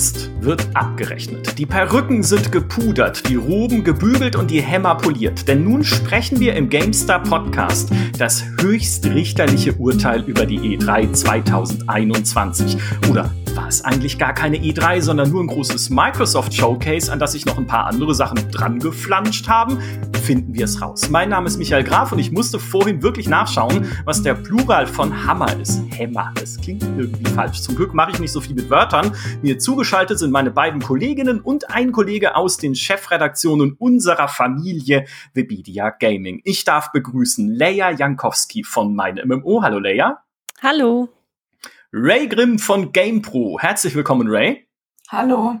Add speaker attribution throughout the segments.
Speaker 1: Jetzt wird abgerechnet. Die Perücken sind gepudert, die Roben gebügelt und die Hämmer poliert. Denn nun sprechen wir im GameStar Podcast das höchstrichterliche Urteil über die E3 2021. Oder war es eigentlich gar keine E3, sondern nur ein großes Microsoft Showcase, an das sich noch ein paar andere Sachen dran geflanscht haben? Finden wir es raus. Mein Name ist Michael Graf und ich musste vorhin wirklich nachschauen, was der Plural von Hammer ist. Hämmer. Das klingt irgendwie falsch. Zum Glück mache ich nicht so viel mit Wörtern. Mir zugeschaltet sind meine beiden Kolleginnen und ein Kollege aus den Chefredaktionen unserer Familie Webedia Gaming. Ich darf begrüßen Leia Jankowski von Mein MMO. Hallo Leia.
Speaker 2: Hallo.
Speaker 1: Ray Grimm von GamePro. Herzlich willkommen, Ray.
Speaker 3: Hallo.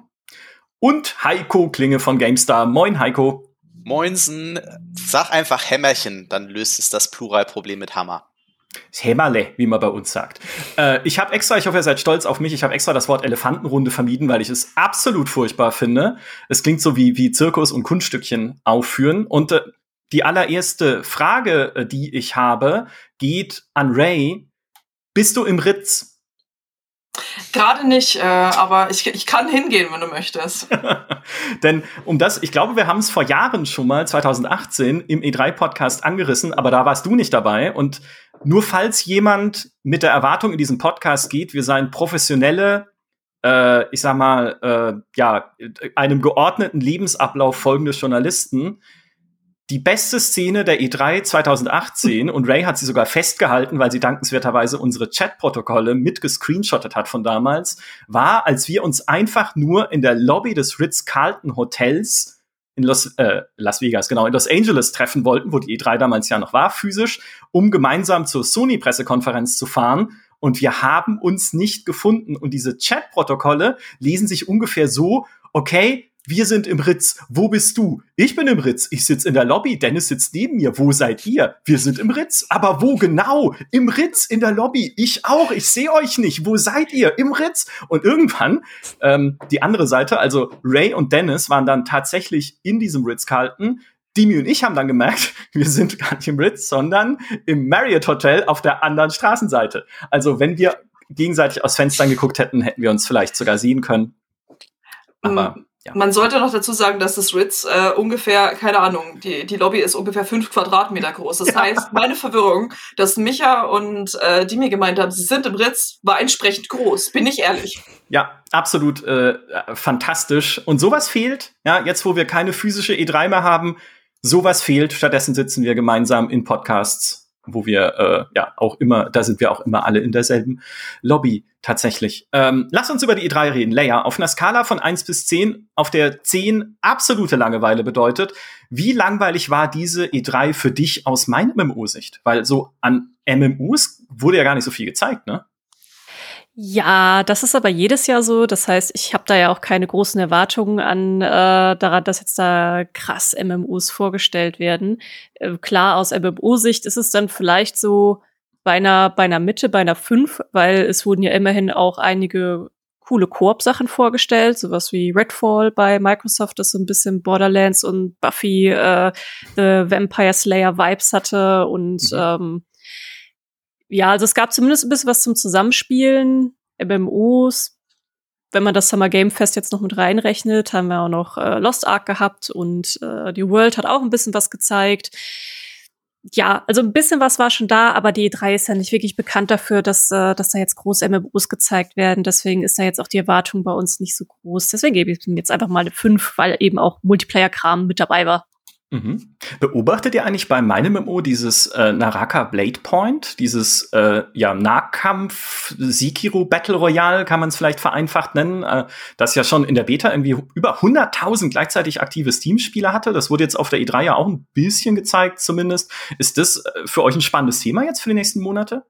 Speaker 1: Und Heiko Klinge von GameStar. Moin, Heiko.
Speaker 4: Moinsen. Sag einfach Hämmerchen, dann löst es das Pluralproblem mit Hammer.
Speaker 1: Hämmerle, wie man bei uns sagt. Äh, ich habe extra, ich hoffe, ihr seid stolz auf mich, ich habe extra das Wort Elefantenrunde vermieden, weil ich es absolut furchtbar finde. Es klingt so wie, wie Zirkus und Kunststückchen aufführen. Und äh, die allererste Frage, äh, die ich habe, geht an Ray. Bist du im Ritz?
Speaker 3: Gerade nicht, äh, aber ich, ich kann hingehen, wenn du möchtest.
Speaker 1: Denn um das, ich glaube, wir haben es vor Jahren schon mal, 2018, im E3-Podcast angerissen, aber da warst du nicht dabei. Und nur falls jemand mit der Erwartung in diesen Podcast geht, wir seien professionelle, äh, ich sag mal, äh, ja, einem geordneten Lebensablauf folgende Journalisten, die beste Szene der E3 2018 und Ray hat sie sogar festgehalten, weil sie dankenswerterweise unsere Chat-Protokolle mitgescreenshottet hat von damals, war, als wir uns einfach nur in der Lobby des Ritz-Carlton Hotels in Los, äh, Las Vegas, genau, in Los Angeles treffen wollten, wo die E3 damals ja noch war, physisch, um gemeinsam zur Sony-Pressekonferenz zu fahren. Und wir haben uns nicht gefunden. Und diese Chat-Protokolle lesen sich ungefähr so, okay, wir sind im Ritz. Wo bist du? Ich bin im Ritz. Ich sitze in der Lobby. Dennis sitzt neben mir. Wo seid ihr? Wir sind im Ritz. Aber wo genau? Im Ritz, in der Lobby. Ich auch. Ich sehe euch nicht. Wo seid ihr? Im Ritz. Und irgendwann ähm, die andere Seite, also Ray und Dennis waren dann tatsächlich in diesem Ritz-Carlton. Dimi und ich haben dann gemerkt, wir sind gar nicht im Ritz, sondern im Marriott Hotel auf der anderen Straßenseite. Also wenn wir gegenseitig aus Fenstern geguckt hätten, hätten wir uns vielleicht sogar sehen können.
Speaker 3: Aber mm. Ja. Man sollte noch dazu sagen, dass das Ritz äh, ungefähr, keine Ahnung, die, die Lobby ist ungefähr fünf Quadratmeter groß. Das ja. heißt, meine Verwirrung, dass Micha und äh, die mir gemeint haben, sie sind im Ritz, war entsprechend groß, bin ich ehrlich.
Speaker 1: Ja, absolut äh, fantastisch. Und sowas fehlt, ja, jetzt wo wir keine physische E3 mehr haben, sowas fehlt. Stattdessen sitzen wir gemeinsam in Podcasts wo wir äh, ja auch immer, da sind wir auch immer alle in derselben Lobby tatsächlich. Ähm, lass uns über die E3 reden. Leia, auf einer Skala von 1 bis 10, auf der 10 absolute Langeweile bedeutet, wie langweilig war diese E3 für dich aus meiner MMO-Sicht? Weil so an MMOs wurde ja gar nicht so viel gezeigt, ne?
Speaker 2: Ja, das ist aber jedes Jahr so. Das heißt, ich habe da ja auch keine großen Erwartungen an äh, daran, dass jetzt da krass MMOs vorgestellt werden. Äh, klar, aus MMO-Sicht ist es dann vielleicht so bei einer, bei einer Mitte, bei einer 5, weil es wurden ja immerhin auch einige coole Koop-Sachen vorgestellt, sowas wie Redfall bei Microsoft, das so ein bisschen Borderlands und Buffy äh, The Vampire Slayer Vibes hatte und mhm. ähm, ja, also es gab zumindest ein bisschen was zum Zusammenspielen. MMOs, wenn man das Summer Game Fest jetzt noch mit reinrechnet, haben wir auch noch äh, Lost Ark gehabt und äh, die World hat auch ein bisschen was gezeigt. Ja, also ein bisschen was war schon da, aber die E3 ist ja nicht wirklich bekannt dafür, dass, äh, dass da jetzt große MMOs gezeigt werden. Deswegen ist da jetzt auch die Erwartung bei uns nicht so groß. Deswegen gebe ich ihm jetzt einfach mal eine 5, weil eben auch Multiplayer-Kram mit dabei war.
Speaker 1: Mhm. Beobachtet ihr eigentlich bei meinem MMO dieses äh, Naraka Blade Point, dieses äh, ja, Nahkampf Sikiru Battle Royale, kann man es vielleicht vereinfacht nennen, äh, das ja schon in der Beta irgendwie über 100.000 gleichzeitig aktive Steam-Spieler hatte. Das wurde jetzt auf der E3 ja auch ein bisschen gezeigt zumindest. Ist das äh, für euch ein spannendes Thema jetzt für die nächsten Monate?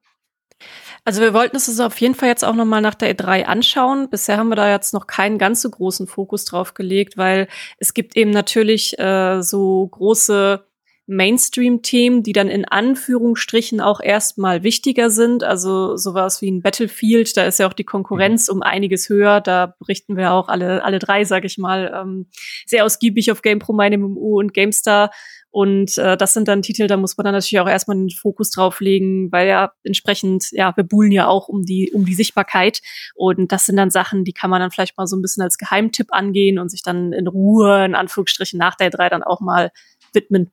Speaker 2: Also wir wollten es auf jeden Fall jetzt auch noch mal nach der E3 anschauen. Bisher haben wir da jetzt noch keinen ganz so großen Fokus drauf gelegt, weil es gibt eben natürlich äh, so große Mainstream-Themen, die dann in Anführungsstrichen auch erstmal wichtiger sind. Also sowas wie ein Battlefield, da ist ja auch die Konkurrenz mhm. um einiges höher. Da berichten wir auch alle, alle drei, sag ich mal, ähm, sehr ausgiebig auf GamePro, meine MMO und GameStar. Und äh, das sind dann Titel, da muss man dann natürlich auch erstmal den Fokus drauf legen, weil ja entsprechend, ja, wir buhlen ja auch um die, um die Sichtbarkeit. Und das sind dann Sachen, die kann man dann vielleicht mal so ein bisschen als Geheimtipp angehen und sich dann in Ruhe, in Anführungsstrichen, nach der 3 dann auch mal widmen.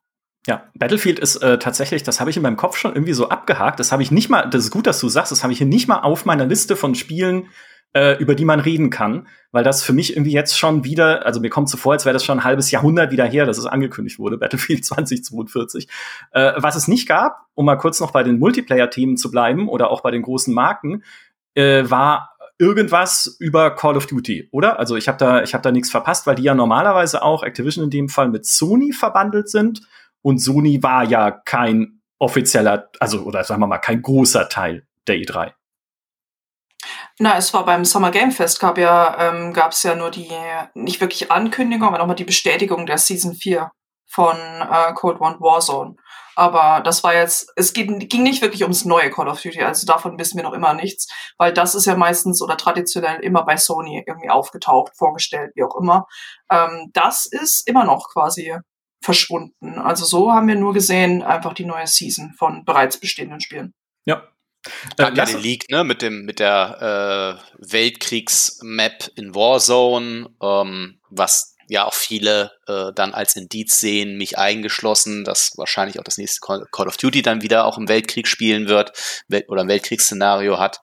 Speaker 1: Ja, Battlefield ist äh, tatsächlich, das habe ich in meinem Kopf schon irgendwie so abgehakt. Das habe ich nicht mal, das ist gut, dass du sagst, das habe ich hier nicht mal auf meiner Liste von Spielen, äh, über die man reden kann, weil das für mich irgendwie jetzt schon wieder, also mir kommt so vor, als wäre das schon ein halbes Jahrhundert wieder her, dass es angekündigt wurde, Battlefield 2042. Äh, was es nicht gab, um mal kurz noch bei den Multiplayer-Themen zu bleiben oder auch bei den großen Marken, äh, war irgendwas über Call of Duty, oder? Also ich habe da, ich habe da nichts verpasst, weil die ja normalerweise auch Activision in dem Fall mit Sony verbandelt sind und Sony war ja kein offizieller, also oder sagen wir mal kein großer Teil der E3.
Speaker 3: Na, es war beim Summer Game Fest, gab ja, ähm, gab es ja nur die, nicht wirklich Ankündigung, aber nochmal die Bestätigung der Season 4 von äh, Cold War Warzone. Aber das war jetzt, es ging, ging nicht wirklich ums neue Call of Duty, also davon wissen wir noch immer nichts, weil das ist ja meistens oder traditionell immer bei Sony irgendwie aufgetaucht, vorgestellt, wie auch immer. Ähm, das ist immer noch quasi verschwunden. Also so haben wir nur gesehen, einfach die neue Season von bereits bestehenden Spielen.
Speaker 1: Ja,
Speaker 4: Gab äh, ja den Leak, ne, mit dem, mit der äh, Weltkriegsmap in Warzone, ähm, was ja auch viele äh, dann als Indiz sehen, mich eingeschlossen, dass wahrscheinlich auch das nächste Call of Duty dann wieder auch im Weltkrieg spielen wird oder ein Weltkriegsszenario hat.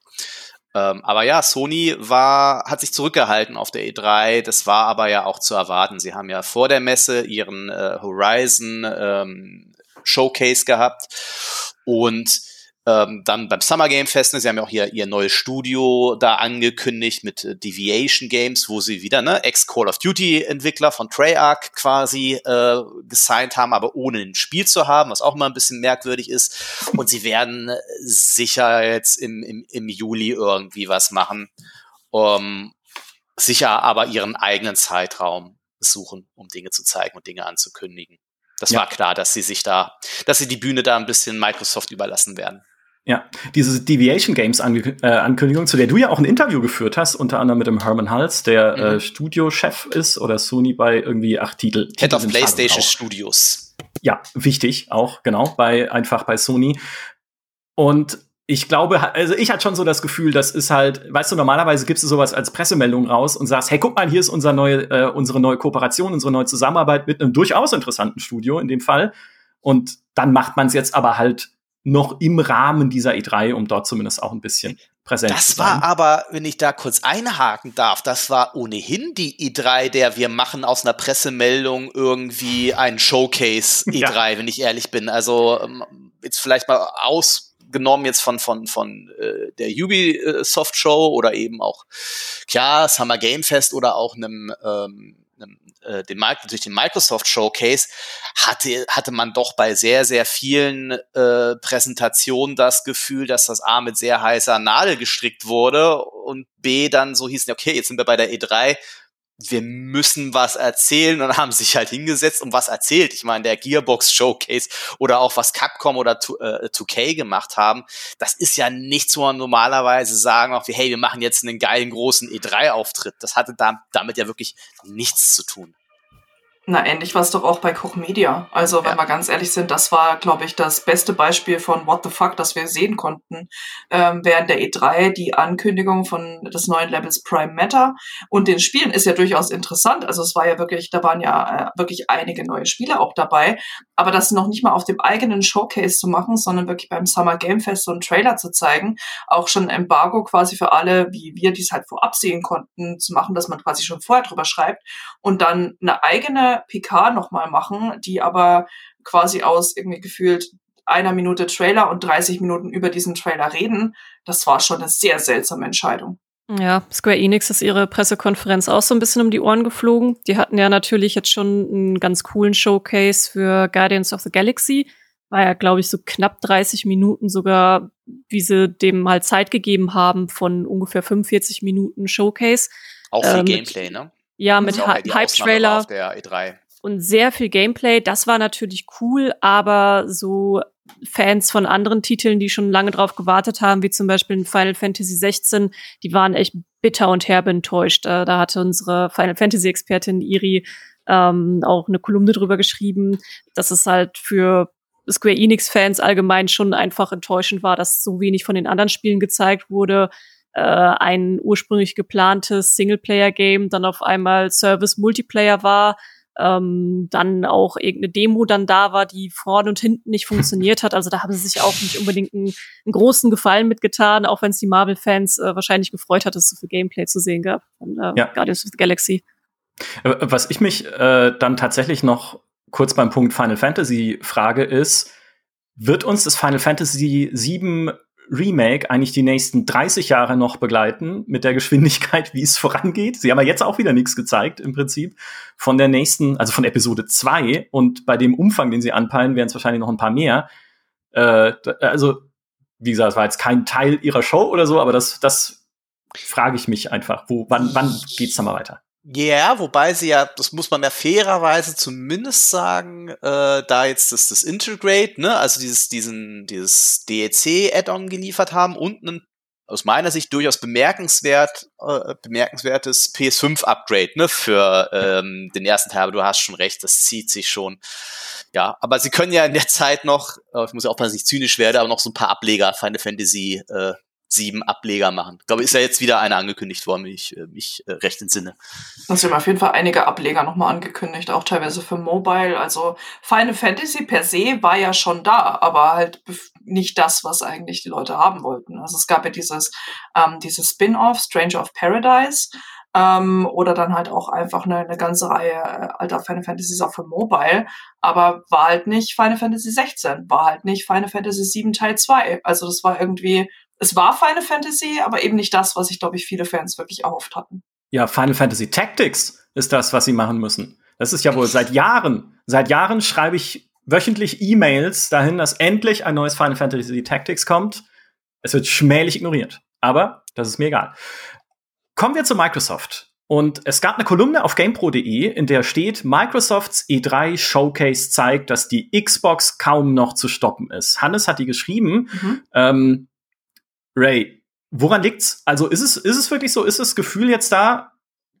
Speaker 4: Ähm, aber ja, Sony war, hat sich zurückgehalten auf der E3. Das war aber ja auch zu erwarten. Sie haben ja vor der Messe ihren äh, Horizon ähm, Showcase gehabt und ähm, dann beim Summer Game Fest, ne, sie haben ja auch hier ihr neues Studio da angekündigt mit äh, Deviation Games, wo sie wieder ne, Ex-Call of Duty-Entwickler von Treyarch quasi äh, gesigned haben, aber ohne ein Spiel zu haben, was auch immer ein bisschen merkwürdig ist. Und sie werden äh, sicher jetzt im, im, im Juli irgendwie was machen. Um, sicher aber ihren eigenen Zeitraum suchen, um Dinge zu zeigen und Dinge anzukündigen. Das ja. war klar, dass sie sich da, dass sie die Bühne da ein bisschen Microsoft überlassen werden.
Speaker 1: Ja, diese Deviation Games äh, Ankündigung, zu der du ja auch ein Interview geführt hast, unter anderem mit dem Herman Hals, der mhm. äh, Studiochef ist oder Sony bei irgendwie acht Titel.
Speaker 4: Head of PlayStation Studios.
Speaker 1: Ja, wichtig auch, genau, bei einfach bei Sony. Und ich glaube, also ich hatte schon so das Gefühl, das ist halt, weißt du, normalerweise gibst du sowas als Pressemeldung raus und sagst, hey, guck mal, hier ist unser neue, äh, unsere neue Kooperation, unsere neue Zusammenarbeit mit einem durchaus interessanten Studio in dem Fall. Und dann macht man es jetzt aber halt noch im Rahmen dieser E3, um dort zumindest auch ein bisschen präsent
Speaker 4: das
Speaker 1: zu sein.
Speaker 4: Das war aber, wenn ich da kurz einhaken darf, das war ohnehin die E3, der wir machen aus einer Pressemeldung irgendwie einen Showcase E3, ja. wenn ich ehrlich bin. Also ähm, jetzt vielleicht mal ausgenommen jetzt von von von äh, der Ubisoft Show oder eben auch klar Summer Game Fest oder auch einem ähm, äh, den, durch den Microsoft Showcase hatte, hatte man doch bei sehr, sehr vielen äh, Präsentationen das Gefühl, dass das A mit sehr heißer Nadel gestrickt wurde und B dann so hieß, okay, jetzt sind wir bei der E3, wir müssen was erzählen und haben sich halt hingesetzt und was erzählt. Ich meine, der Gearbox Showcase oder auch was Capcom oder 2K äh, gemacht haben, das ist ja nichts, wo man normalerweise sagen, auch wie, hey, wir machen jetzt einen geilen großen E3-Auftritt. Das hatte da, damit ja wirklich nichts zu tun.
Speaker 3: Na, ähnlich war es doch auch bei Koch Media. Also, wenn ja. wir ganz ehrlich sind, das war, glaube ich, das beste Beispiel von What the fuck, das wir sehen konnten ähm, während der E3. Die Ankündigung von des neuen Levels Prime Matter und den Spielen ist ja durchaus interessant. Also, es war ja wirklich, da waren ja äh, wirklich einige neue Spiele auch dabei. Aber das noch nicht mal auf dem eigenen Showcase zu machen, sondern wirklich beim Summer Game Fest so einen Trailer zu zeigen, auch schon ein Embargo quasi für alle, wie wir dies halt vorab sehen konnten, zu machen, dass man quasi schon vorher drüber schreibt und dann eine eigene PK nochmal machen, die aber quasi aus irgendwie gefühlt einer Minute Trailer und 30 Minuten über diesen Trailer reden, das war schon eine sehr seltsame Entscheidung.
Speaker 2: Ja, Square Enix ist ihre Pressekonferenz auch so ein bisschen um die Ohren geflogen. Die hatten ja natürlich jetzt schon einen ganz coolen Showcase für Guardians of the Galaxy. War ja, glaube ich, so knapp 30 Minuten sogar, wie sie dem halt Zeit gegeben haben von ungefähr 45 Minuten Showcase.
Speaker 4: Auch viel ähm, Gameplay, ne?
Speaker 2: Ja, mit Hype-Trailer
Speaker 4: e
Speaker 2: und sehr viel Gameplay. Das war natürlich cool, aber so Fans von anderen Titeln, die schon lange drauf gewartet haben, wie zum Beispiel in Final Fantasy 16, die waren echt bitter und herbe enttäuscht. Da hatte unsere Final Fantasy Expertin Iri ähm, auch eine Kolumne drüber geschrieben, dass es halt für Square Enix-Fans allgemein schon einfach enttäuschend war, dass so wenig von den anderen Spielen gezeigt wurde. Äh, ein ursprünglich geplantes Singleplayer-Game dann auf einmal Service-Multiplayer war, ähm, dann auch irgendeine Demo dann da war, die vorne und hinten nicht funktioniert hat. Also da haben sie sich auch nicht unbedingt einen, einen großen Gefallen mitgetan, auch wenn es die Marvel-Fans äh, wahrscheinlich gefreut hat, dass es so viel Gameplay zu sehen gab von äh, ja. Guardians of the Galaxy.
Speaker 1: Äh, was ich mich äh, dann tatsächlich noch kurz beim Punkt Final Fantasy frage ist, wird uns das Final Fantasy VII Remake eigentlich die nächsten 30 Jahre noch begleiten mit der Geschwindigkeit, wie es vorangeht. Sie haben ja jetzt auch wieder nichts gezeigt im Prinzip von der nächsten, also von Episode 2 und bei dem Umfang, den sie anpeilen, werden es wahrscheinlich noch ein paar mehr. Äh, also, wie gesagt, es war jetzt kein Teil ihrer Show oder so, aber das, das frage ich mich einfach. Wo, wann, wann geht's da mal weiter?
Speaker 4: Ja, yeah, wobei sie ja, das muss man ja fairerweise zumindest sagen, äh, da jetzt das, das Integrate, ne, also dieses, diesen, dieses DEC-Add-on geliefert haben und ein aus meiner Sicht durchaus bemerkenswert, äh, bemerkenswertes PS5-Upgrade ne, für ähm, den ersten Teil. Aber du hast schon recht, das zieht sich schon. Ja, aber sie können ja in der Zeit noch, äh, ich muss ja aufpassen, dass ich zynisch werde, aber noch so ein paar Ableger Final Fantasy äh, sieben Ableger machen. Ich glaube, ist ja jetzt wieder eine angekündigt worden, wenn ich äh, mich äh, recht entsinne.
Speaker 3: Es haben auf jeden Fall einige Ableger nochmal angekündigt, auch teilweise für Mobile. Also Final Fantasy per se war ja schon da, aber halt nicht das, was eigentlich die Leute haben wollten. Also es gab ja dieses, ähm, dieses Spin-off, Stranger of Paradise, ähm, oder dann halt auch einfach eine, eine ganze Reihe äh, alter Final Fantasies auch für Mobile, aber war halt nicht Final Fantasy 16, war halt nicht Final Fantasy 7 Teil 2. Also das war irgendwie es war Final Fantasy, aber eben nicht das, was ich, glaube ich, viele Fans wirklich erhofft hatten.
Speaker 1: Ja, Final Fantasy Tactics ist das, was sie machen müssen. Das ist ja wohl seit Jahren. Seit Jahren schreibe ich wöchentlich E-Mails dahin, dass endlich ein neues Final Fantasy Tactics kommt. Es wird schmählich ignoriert. Aber das ist mir egal. Kommen wir zu Microsoft. Und es gab eine Kolumne auf GamePro.de, in der steht, Microsofts E3 Showcase zeigt, dass die Xbox kaum noch zu stoppen ist. Hannes hat die geschrieben. Mhm. Ähm, Ray, woran liegt's? Also ist es, ist es wirklich so, ist das Gefühl jetzt da,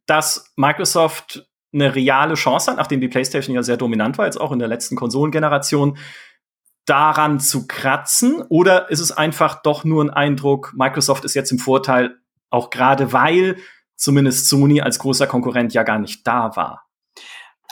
Speaker 1: dass Microsoft eine reale Chance hat, nachdem die PlayStation ja sehr dominant war, jetzt auch in der letzten Konsolengeneration, daran zu kratzen? Oder ist es einfach doch nur ein Eindruck, Microsoft ist jetzt im Vorteil, auch gerade weil zumindest Sony als großer Konkurrent ja gar nicht da war?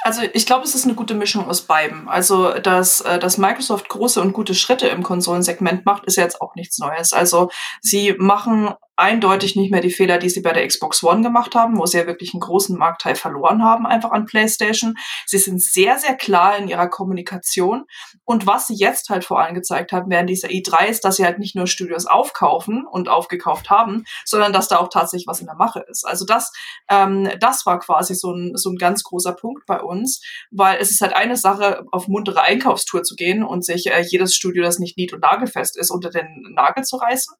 Speaker 3: Also ich glaube, es ist eine gute Mischung aus beidem. Also, dass, äh, dass Microsoft große und gute Schritte im Konsolensegment macht, ist jetzt auch nichts Neues. Also sie machen eindeutig nicht mehr die Fehler, die sie bei der Xbox One gemacht haben, wo sie ja wirklich einen großen Marktteil verloren haben, einfach an PlayStation. Sie sind sehr, sehr klar in ihrer Kommunikation. Und was sie jetzt halt vor allem gezeigt haben während dieser E3 ist, dass sie halt nicht nur Studios aufkaufen und aufgekauft haben, sondern dass da auch tatsächlich was in der Mache ist. Also das, ähm, das war quasi so ein, so ein ganz großer Punkt bei uns, weil es ist halt eine Sache, auf muntere Einkaufstour zu gehen und sich äh, jedes Studio, das nicht nied- und nagelfest ist, unter den Nagel zu reißen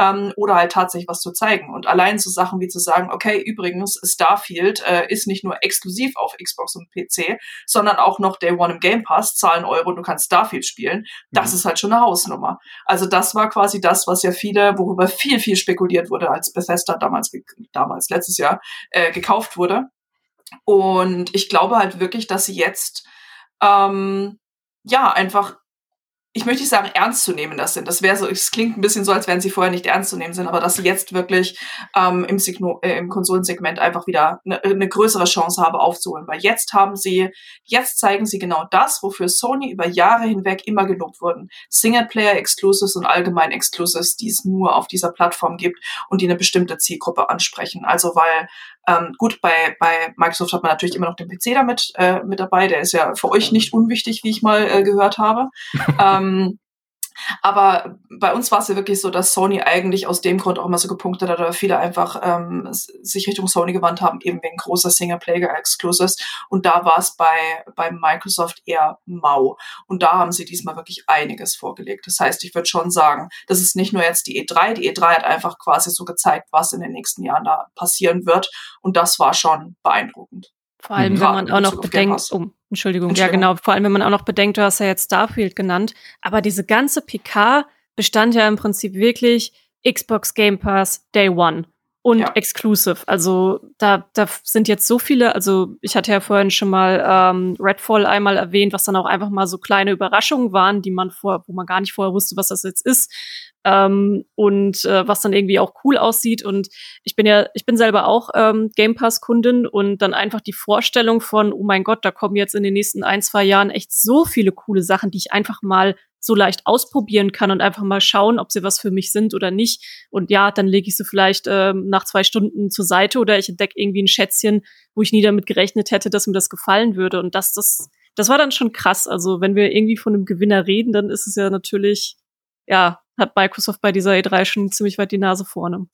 Speaker 3: ähm, oder halt tatsächlich tatsächlich was zu zeigen. Und allein so Sachen wie zu sagen, okay, übrigens, Starfield äh, ist nicht nur exklusiv auf Xbox und PC, sondern auch noch Day One im Game Pass, zahlen Euro und du kannst Starfield spielen. Das mhm. ist halt schon eine Hausnummer. Also das war quasi das, was ja viele, worüber viel, viel spekuliert wurde, als Bethesda damals, damals letztes Jahr, äh, gekauft wurde. Und ich glaube halt wirklich, dass sie jetzt ähm, ja einfach ich möchte nicht sagen, ernst zu nehmen das sind. Das wäre so, es klingt ein bisschen so, als wären sie vorher nicht ernst zu nehmen sind, aber dass sie jetzt wirklich ähm, im, Signo, äh, im Konsolensegment einfach wieder eine, eine größere Chance haben aufzuholen. Weil jetzt haben sie, jetzt zeigen sie genau das, wofür Sony über Jahre hinweg immer gelobt wurden. Singleplayer-Exclusives und allgemein Exclusives, die es nur auf dieser Plattform gibt und die eine bestimmte Zielgruppe ansprechen. Also weil ähm, gut, bei, bei Microsoft hat man natürlich immer noch den PC damit äh, mit dabei. Der ist ja für euch nicht unwichtig, wie ich mal äh, gehört habe. ähm, aber bei uns war es ja wirklich so, dass Sony eigentlich aus dem Grund auch immer so gepunktet hat, oder viele einfach ähm, sich Richtung Sony gewandt haben, eben wegen großer Singleplayer-Exclusives. Und da war es bei, bei Microsoft eher mau. Und da haben sie diesmal wirklich einiges vorgelegt. Das heißt, ich würde schon sagen, das ist nicht nur jetzt die E3. Die E3 hat einfach quasi so gezeigt, was in den nächsten Jahren da passieren wird. Und das war schon beeindruckend.
Speaker 2: Vor allem, mhm. wenn man auch noch bedenkt, oh, Entschuldigung, ja genau, vor allem, wenn man auch noch bedenkt, du hast ja jetzt Starfield genannt, aber diese ganze PK bestand ja im Prinzip wirklich Xbox Game Pass Day One. und ja. exclusive. Also da, da sind jetzt so viele, also ich hatte ja vorhin schon mal ähm, Redfall einmal erwähnt, was dann auch einfach mal so kleine Überraschungen waren, die man vor, wo man gar nicht vorher wusste, was das jetzt ist. Ähm, und äh, was dann irgendwie auch cool aussieht. Und ich bin ja, ich bin selber auch ähm, Game Pass-Kundin und dann einfach die Vorstellung von, oh mein Gott, da kommen jetzt in den nächsten ein, zwei Jahren echt so viele coole Sachen, die ich einfach mal so leicht ausprobieren kann und einfach mal schauen, ob sie was für mich sind oder nicht. Und ja, dann lege ich sie vielleicht ähm, nach zwei Stunden zur Seite oder ich entdecke irgendwie ein Schätzchen, wo ich nie damit gerechnet hätte, dass mir das gefallen würde. Und das, das, das war dann schon krass. Also wenn wir irgendwie von einem Gewinner reden, dann ist es ja natürlich, ja, hat Microsoft bei dieser E3 schon ziemlich weit die Nase vorne.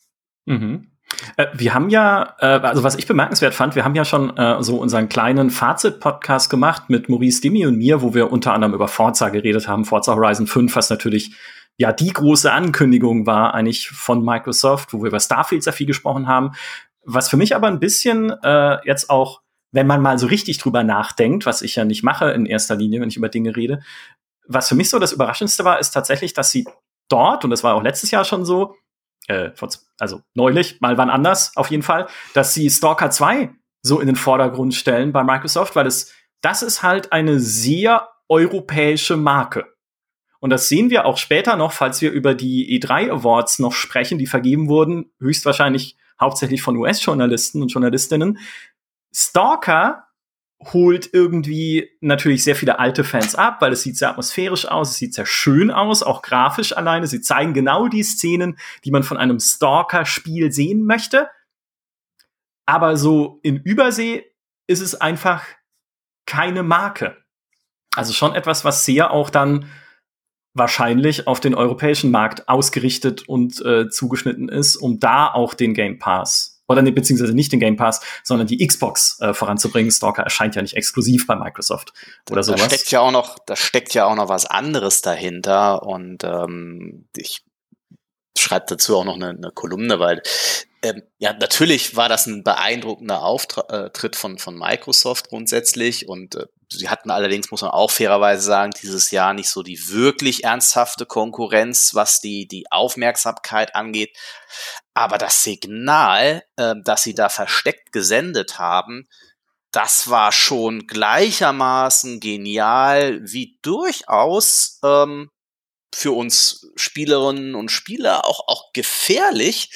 Speaker 1: Mhm. Äh, wir haben ja, äh, also was ich bemerkenswert fand, wir haben ja schon äh, so unseren kleinen Fazit-Podcast gemacht mit Maurice Dimi und mir, wo wir unter anderem über Forza geredet haben, Forza Horizon 5, was natürlich ja die große Ankündigung war eigentlich von Microsoft, wo wir über Starfield sehr viel gesprochen haben. Was für mich aber ein bisschen äh, jetzt auch, wenn man mal so richtig drüber nachdenkt, was ich ja nicht mache in erster Linie, wenn ich über Dinge rede, was für mich so das Überraschendste war, ist tatsächlich, dass sie dort, und das war auch letztes Jahr schon so, äh, also neulich, mal wann anders auf jeden Fall, dass sie Stalker 2 so in den Vordergrund stellen bei Microsoft, weil es, das ist halt eine sehr europäische Marke. Und das sehen wir auch später noch, falls wir über die E3 Awards noch sprechen, die vergeben wurden, höchstwahrscheinlich hauptsächlich von US-Journalisten und Journalistinnen. Stalker holt irgendwie natürlich sehr viele alte Fans ab, weil es sieht sehr atmosphärisch aus, es sieht sehr schön aus, auch grafisch alleine. Sie zeigen genau die Szenen, die man von einem Stalker-Spiel sehen möchte. Aber so in Übersee ist es einfach keine Marke. Also schon etwas, was sehr auch dann wahrscheinlich auf den europäischen Markt ausgerichtet und äh, zugeschnitten ist, um da auch den Game Pass oder ne, beziehungsweise nicht den Game Pass, sondern die Xbox äh, voranzubringen. Stalker erscheint ja nicht exklusiv bei Microsoft oder sowas.
Speaker 4: Da steckt ja auch noch, da steckt ja auch noch was anderes dahinter und ähm, ich schreibe dazu auch noch eine, eine Kolumne, weil ähm, ja, natürlich war das ein beeindruckender Auftritt von, von Microsoft grundsätzlich und äh, sie hatten allerdings, muss man auch fairerweise sagen, dieses Jahr nicht so die wirklich ernsthafte Konkurrenz, was die, die Aufmerksamkeit angeht. Aber das Signal, äh, das sie da versteckt gesendet haben, das war schon gleichermaßen genial wie durchaus ähm, für uns Spielerinnen und Spieler auch, auch gefährlich,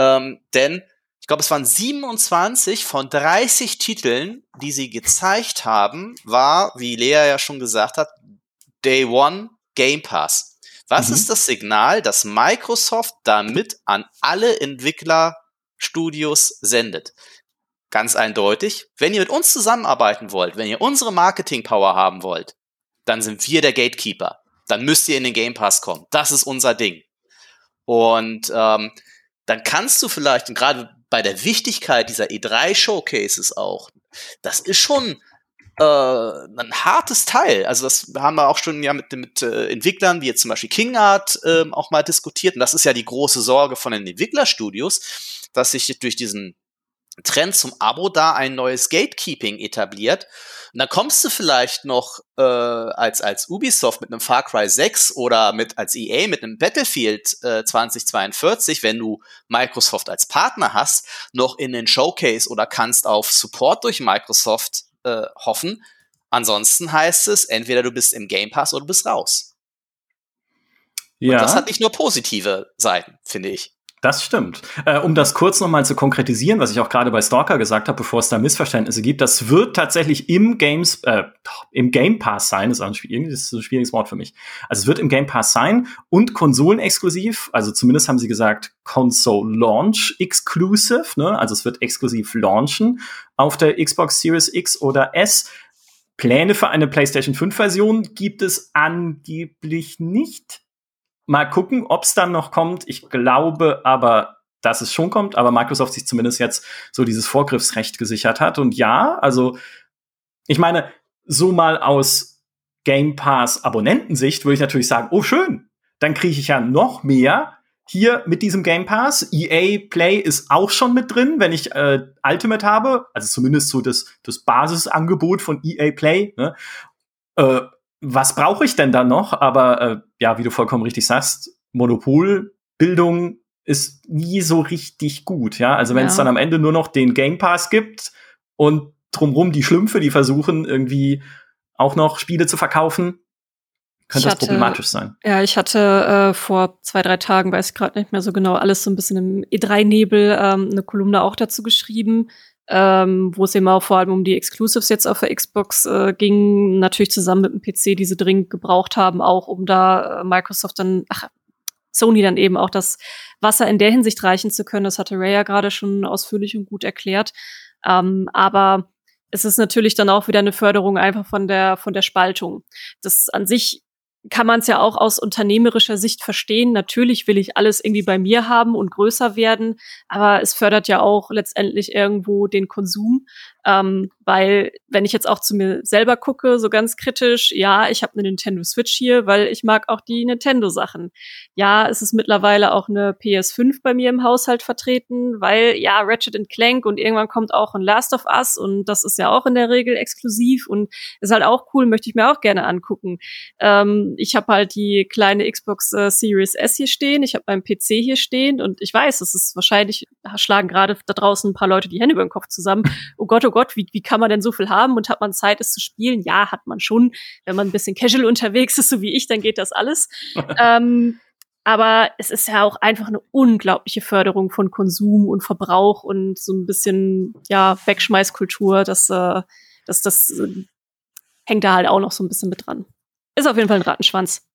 Speaker 4: ähm, denn ich glaube, es waren 27 von 30 Titeln, die sie gezeigt haben, war, wie Lea ja schon gesagt hat, Day One Game Pass. Was mhm. ist das Signal, das Microsoft damit an alle Entwicklerstudios sendet? Ganz eindeutig, wenn ihr mit uns zusammenarbeiten wollt, wenn ihr unsere Marketing Power haben wollt, dann sind wir der Gatekeeper. Dann müsst ihr in den Game Pass kommen. Das ist unser Ding. Und ähm, dann kannst du vielleicht, und gerade bei der Wichtigkeit dieser E3-Showcases auch, das ist schon äh, ein hartes Teil. Also das haben wir auch schon ja mit, mit äh, Entwicklern, wie jetzt zum Beispiel KingArt, äh, auch mal diskutiert. Und das ist ja die große Sorge von den Entwicklerstudios, dass sich durch diesen Trend zum Abo da ein neues Gatekeeping etabliert und dann kommst du vielleicht noch äh, als, als Ubisoft mit einem Far Cry 6 oder mit als EA mit einem Battlefield äh, 2042, wenn du Microsoft als Partner hast, noch in den Showcase oder kannst auf Support durch Microsoft äh, hoffen. Ansonsten heißt es, entweder du bist im Game Pass oder du bist raus. Ja. Und das hat nicht nur positive Seiten, finde ich.
Speaker 1: Das stimmt. Äh, um das kurz nochmal zu konkretisieren, was ich auch gerade bei Stalker gesagt habe, bevor es da Missverständnisse gibt, das wird tatsächlich im Games, äh, im Game Pass sein, das ist, ein, das ist ein schwieriges Wort für mich. Also es wird im Game Pass sein und konsolenexklusiv, also zumindest haben sie gesagt, Console Launch Exclusive, ne? Also es wird exklusiv launchen auf der Xbox Series X oder S. Pläne für eine PlayStation 5 Version gibt es angeblich nicht. Mal gucken, ob es dann noch kommt. Ich glaube aber, dass es schon kommt, aber Microsoft sich zumindest jetzt so dieses Vorgriffsrecht gesichert hat. Und ja, also ich meine, so mal aus Game Pass Abonnentensicht würde ich natürlich sagen, oh schön, dann kriege ich ja noch mehr hier mit diesem Game Pass. EA Play ist auch schon mit drin, wenn ich äh, Ultimate habe, also zumindest so das, das Basisangebot von EA Play. Ne? Äh, was brauche ich denn da noch? Aber äh, ja, wie du vollkommen richtig sagst, Monopolbildung ist nie so richtig gut, ja. Also wenn es ja. dann am Ende nur noch den Game Pass gibt und drumrum die Schlümpfe, die versuchen irgendwie auch noch Spiele zu verkaufen, könnte das problematisch sein.
Speaker 2: Ja, ich hatte äh, vor zwei, drei Tagen, weiß ich gerade nicht mehr so genau, alles so ein bisschen im E3-Nebel ähm, eine Kolumne auch dazu geschrieben, ähm, wo es eben auch vor allem um die Exclusives jetzt auf der Xbox äh, ging, natürlich zusammen mit dem PC, die sie dringend gebraucht haben, auch um da äh, Microsoft dann, ach, Sony dann eben auch das Wasser in der Hinsicht reichen zu können. Das hatte Ray ja gerade schon ausführlich und gut erklärt. Ähm, aber es ist natürlich dann auch wieder eine Förderung einfach von der von der Spaltung. Das an sich kann man es ja auch aus unternehmerischer Sicht verstehen. Natürlich will ich alles irgendwie bei mir haben und größer werden, aber es fördert ja auch letztendlich irgendwo den Konsum. Ähm, weil, wenn ich jetzt auch zu mir selber gucke, so ganz kritisch, ja, ich habe eine Nintendo Switch hier, weil ich mag auch die Nintendo-Sachen. Ja, es ist mittlerweile auch eine PS5 bei mir im Haushalt vertreten, weil ja, Ratchet Clank und irgendwann kommt auch ein Last of Us und das ist ja auch in der Regel exklusiv und ist halt auch cool, möchte ich mir auch gerne angucken. Ähm, ich habe halt die kleine Xbox äh, Series S hier stehen, ich habe meinen PC hier stehen und ich weiß, es ist wahrscheinlich, schlagen gerade da draußen ein paar Leute die Hände über den Kopf zusammen. Oh Gott, oh Gott, wie, wie kann man denn so viel haben und hat man Zeit, es zu spielen? Ja, hat man schon. Wenn man ein bisschen casual unterwegs ist, so wie ich, dann geht das alles. ähm, aber es ist ja auch einfach eine unglaubliche Förderung von Konsum und Verbrauch und so ein bisschen, ja, Wegschmeißkultur. Das, äh, das, das äh, hängt da halt auch noch so ein bisschen mit dran. Ist auf jeden Fall ein Rattenschwanz.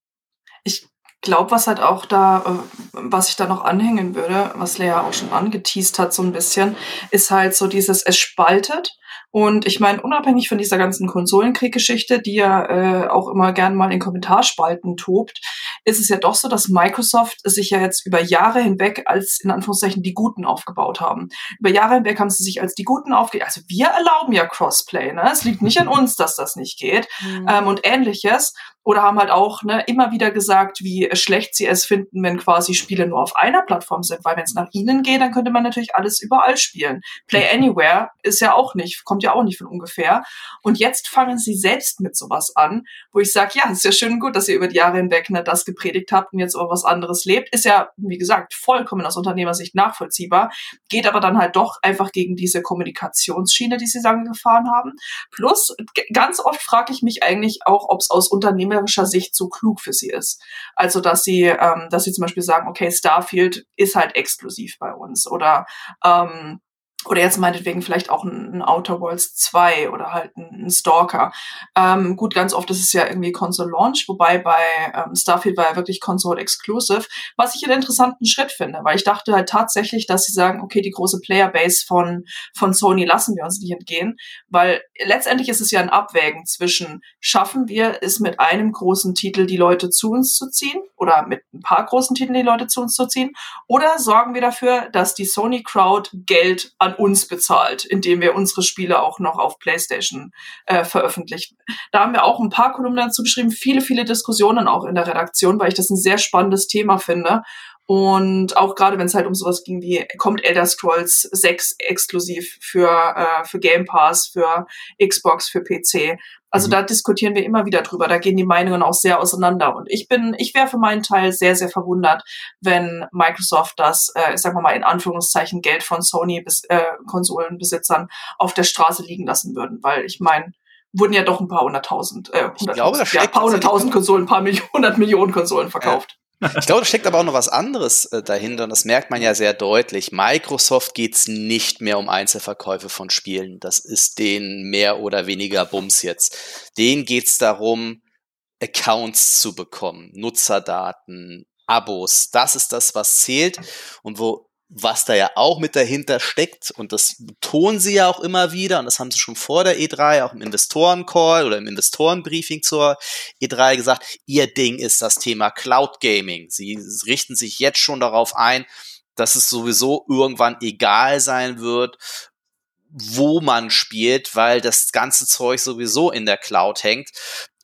Speaker 3: Ich glaube, was halt auch da, äh, was ich da noch anhängen würde, was Lea auch schon angeteased hat so ein bisschen, ist halt so dieses, es spaltet und ich meine, unabhängig von dieser ganzen Konsolenkrieggeschichte, die ja äh, auch immer gern mal in Kommentarspalten tobt, ist es ja doch so, dass Microsoft sich ja jetzt über Jahre hinweg als in Anführungszeichen die Guten aufgebaut haben. Über Jahre hinweg haben sie sich als die Guten aufgebaut. Also wir erlauben ja Crossplay, ne? Es liegt nicht an uns, dass das nicht geht mhm. ähm, und ähnliches oder haben halt auch ne, immer wieder gesagt, wie schlecht sie es finden, wenn quasi Spiele nur auf einer Plattform sind, weil wenn es nach ihnen geht, dann könnte man natürlich alles überall spielen. Play Anywhere ist ja auch nicht, kommt ja auch nicht von ungefähr. Und jetzt fangen sie selbst mit sowas an, wo ich sage, ja, ist ja schön gut, dass ihr über die Jahre hinweg ne, das gepredigt habt und jetzt aber was anderes lebt. Ist ja, wie gesagt, vollkommen aus Unternehmersicht nachvollziehbar, geht aber dann halt doch einfach gegen diese Kommunikationsschiene, die sie sagen gefahren haben. Plus, ganz oft frage ich mich eigentlich auch, ob es aus Unternehmer unternehmerischer Sicht so klug für sie ist. Also dass sie, ähm, dass sie zum Beispiel sagen, okay, Starfield ist halt exklusiv bei uns oder ähm, oder jetzt meinetwegen vielleicht auch ein, ein Outer Worlds 2 oder halt ein, ein Stalker. Ähm, gut, ganz oft ist es ja irgendwie Console Launch, wobei bei ähm, Starfield war ja wirklich Console Exclusive, was ich einen interessanten Schritt finde, weil ich dachte halt tatsächlich, dass sie sagen, okay, die große Playerbase von, von Sony lassen wir uns nicht entgehen, weil letztendlich ist es ja ein Abwägen zwischen, schaffen wir es mit einem großen Titel die Leute zu uns zu ziehen oder mit ein paar großen Titeln die Leute zu uns zu ziehen oder sorgen wir dafür, dass die Sony Crowd Geld an uns bezahlt, indem wir unsere Spiele auch noch auf PlayStation äh, veröffentlichen. Da haben wir auch ein paar Kolumnen dazu geschrieben, viele, viele Diskussionen auch in der Redaktion, weil ich das ein sehr spannendes Thema finde. Und auch gerade wenn es halt um sowas ging wie, kommt Elder Scrolls 6 exklusiv für, äh, für Game Pass, für Xbox, für PC. Also mhm. da diskutieren wir immer wieder drüber. Da gehen die Meinungen auch sehr auseinander. Und ich bin, ich wäre für meinen Teil sehr, sehr verwundert, wenn Microsoft das, äh, sagen wir mal in Anführungszeichen, Geld von Sony bis äh, Konsolenbesitzern auf der Straße liegen lassen würden. Weil ich meine, wurden ja doch ein paar hunderttausend, äh, hunderttausend, ja, paar hunderttausend Konsolen, ein paar Millionen, hundert Millionen Konsolen verkauft.
Speaker 4: Ich glaube, da steckt aber auch noch was anderes äh, dahinter und das merkt man ja sehr deutlich. Microsoft geht es nicht mehr um Einzelverkäufe von Spielen. Das ist denen mehr oder weniger Bums jetzt. Denen geht es darum, Accounts zu bekommen, Nutzerdaten, Abos. Das ist das, was zählt und wo was da ja auch mit dahinter steckt, und das betonen sie ja auch immer wieder, und das haben sie schon vor der E3, auch im Investoren-Call oder im Investorenbriefing zur E3 gesagt, ihr Ding ist das Thema Cloud Gaming. Sie richten sich jetzt schon darauf ein, dass es sowieso irgendwann egal sein wird, wo man spielt, weil das ganze Zeug sowieso in der Cloud hängt.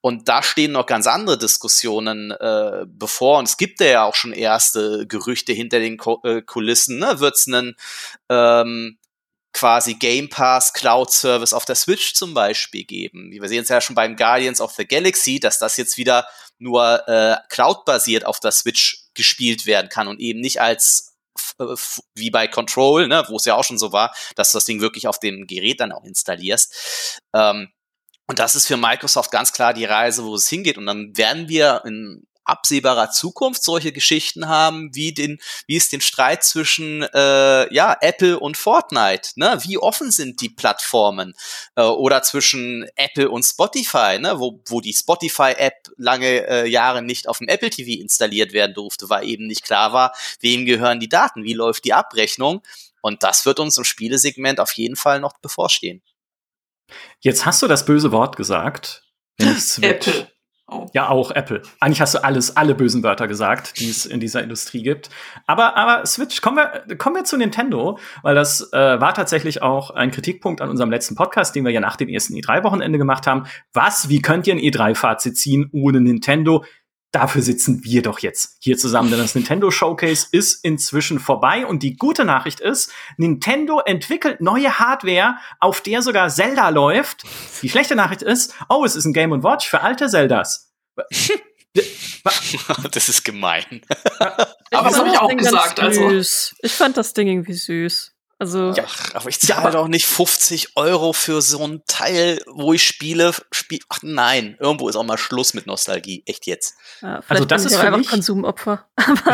Speaker 4: Und da stehen noch ganz andere Diskussionen äh, bevor. Und es gibt ja auch schon erste Gerüchte hinter den Ko äh, Kulissen. Ne? Wird es einen ähm, quasi Game Pass Cloud Service auf der Switch zum Beispiel geben? Wir sehen es ja schon beim Guardians of the Galaxy, dass das jetzt wieder nur äh, Cloud-basiert auf der Switch gespielt werden kann und eben nicht als äh, wie bei Control, ne, wo es ja auch schon so war, dass du das Ding wirklich auf dem Gerät dann auch installierst. Ähm, und das ist für Microsoft ganz klar die Reise, wo es hingeht. Und dann werden wir in absehbarer Zukunft solche Geschichten haben, wie den, wie es den Streit zwischen äh, ja Apple und Fortnite, ne? Wie offen sind die Plattformen äh, oder zwischen Apple und Spotify, ne? Wo, wo die Spotify-App lange äh, Jahre nicht auf dem Apple TV installiert werden durfte, weil eben nicht klar war, wem gehören die Daten, wie läuft die Abrechnung. Und das wird uns im Spielesegment auf jeden Fall noch bevorstehen.
Speaker 1: Jetzt hast du das böse Wort gesagt. Apple. Oh. Ja, auch Apple. Eigentlich hast du alles, alle bösen Wörter gesagt, die es in dieser Industrie gibt. Aber, aber Switch, kommen wir, kommen wir zu Nintendo, weil das äh, war tatsächlich auch ein Kritikpunkt an unserem letzten Podcast, den wir ja nach dem ersten E3-Wochenende gemacht haben. Was, wie könnt ihr ein E3-Fazit ziehen ohne Nintendo? Dafür sitzen wir doch jetzt hier zusammen, denn das Nintendo Showcase ist inzwischen vorbei und die gute Nachricht ist, Nintendo entwickelt neue Hardware, auf der sogar Zelda läuft. Die schlechte Nachricht ist, oh, es ist ein Game Watch für alte Zeldas.
Speaker 4: das ist gemein.
Speaker 3: Aber das habe ich auch gesagt. Also.
Speaker 2: Ich fand das Ding irgendwie süß. Also
Speaker 4: ja, aber ich zahle ja, doch nicht 50 Euro für so ein Teil, wo ich spiele. Spiel Ach nein, irgendwo ist auch mal Schluss mit Nostalgie. Echt jetzt.
Speaker 2: Ja, also das ist für einfach mich Konsumopfer. aber,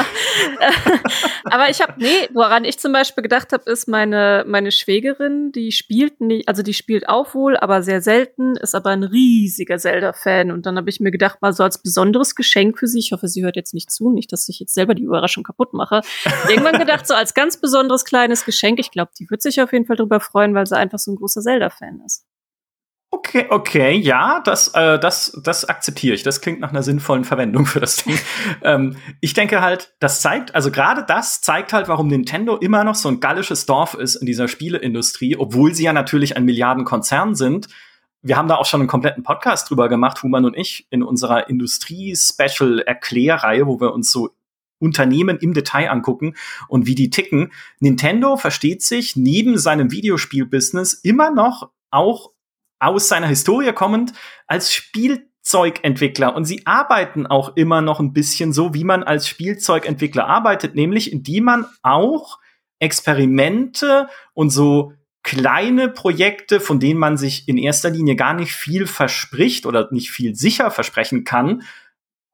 Speaker 2: äh, aber ich habe nee, woran ich zum Beispiel gedacht habe, ist meine meine Schwägerin, die spielt nicht, also die spielt auch wohl, aber sehr selten, ist aber ein riesiger Zelda-Fan. Und dann habe ich mir gedacht, mal so als besonderes Geschenk für sie. Ich hoffe, sie hört jetzt nicht zu, nicht, dass ich jetzt selber die Überraschung kaputt mache. Irgendwann gedacht, so als ganz besonderes kleines Geschenk. Ich glaube, die wird sich auf jeden Fall darüber freuen, weil sie einfach so ein großer Zelda-Fan ist.
Speaker 1: Okay, okay, ja, das, äh, das, das akzeptiere ich. Das klingt nach einer sinnvollen Verwendung für das Ding. ähm, ich denke halt, das zeigt, also gerade das zeigt halt, warum Nintendo immer noch so ein gallisches Dorf ist in dieser Spieleindustrie, obwohl sie ja natürlich ein Milliardenkonzern sind. Wir haben da auch schon einen kompletten Podcast drüber gemacht, Human und ich, in unserer Industrie-Special-Erklärreihe, wo wir uns so Unternehmen im Detail angucken und wie die ticken. Nintendo versteht sich neben seinem Videospielbusiness immer noch auch aus seiner Historie kommend als Spielzeugentwickler und sie arbeiten auch immer noch ein bisschen so, wie man als Spielzeugentwickler arbeitet, nämlich indem man auch Experimente und so kleine Projekte, von denen man sich in erster Linie gar nicht viel verspricht oder nicht viel sicher versprechen kann,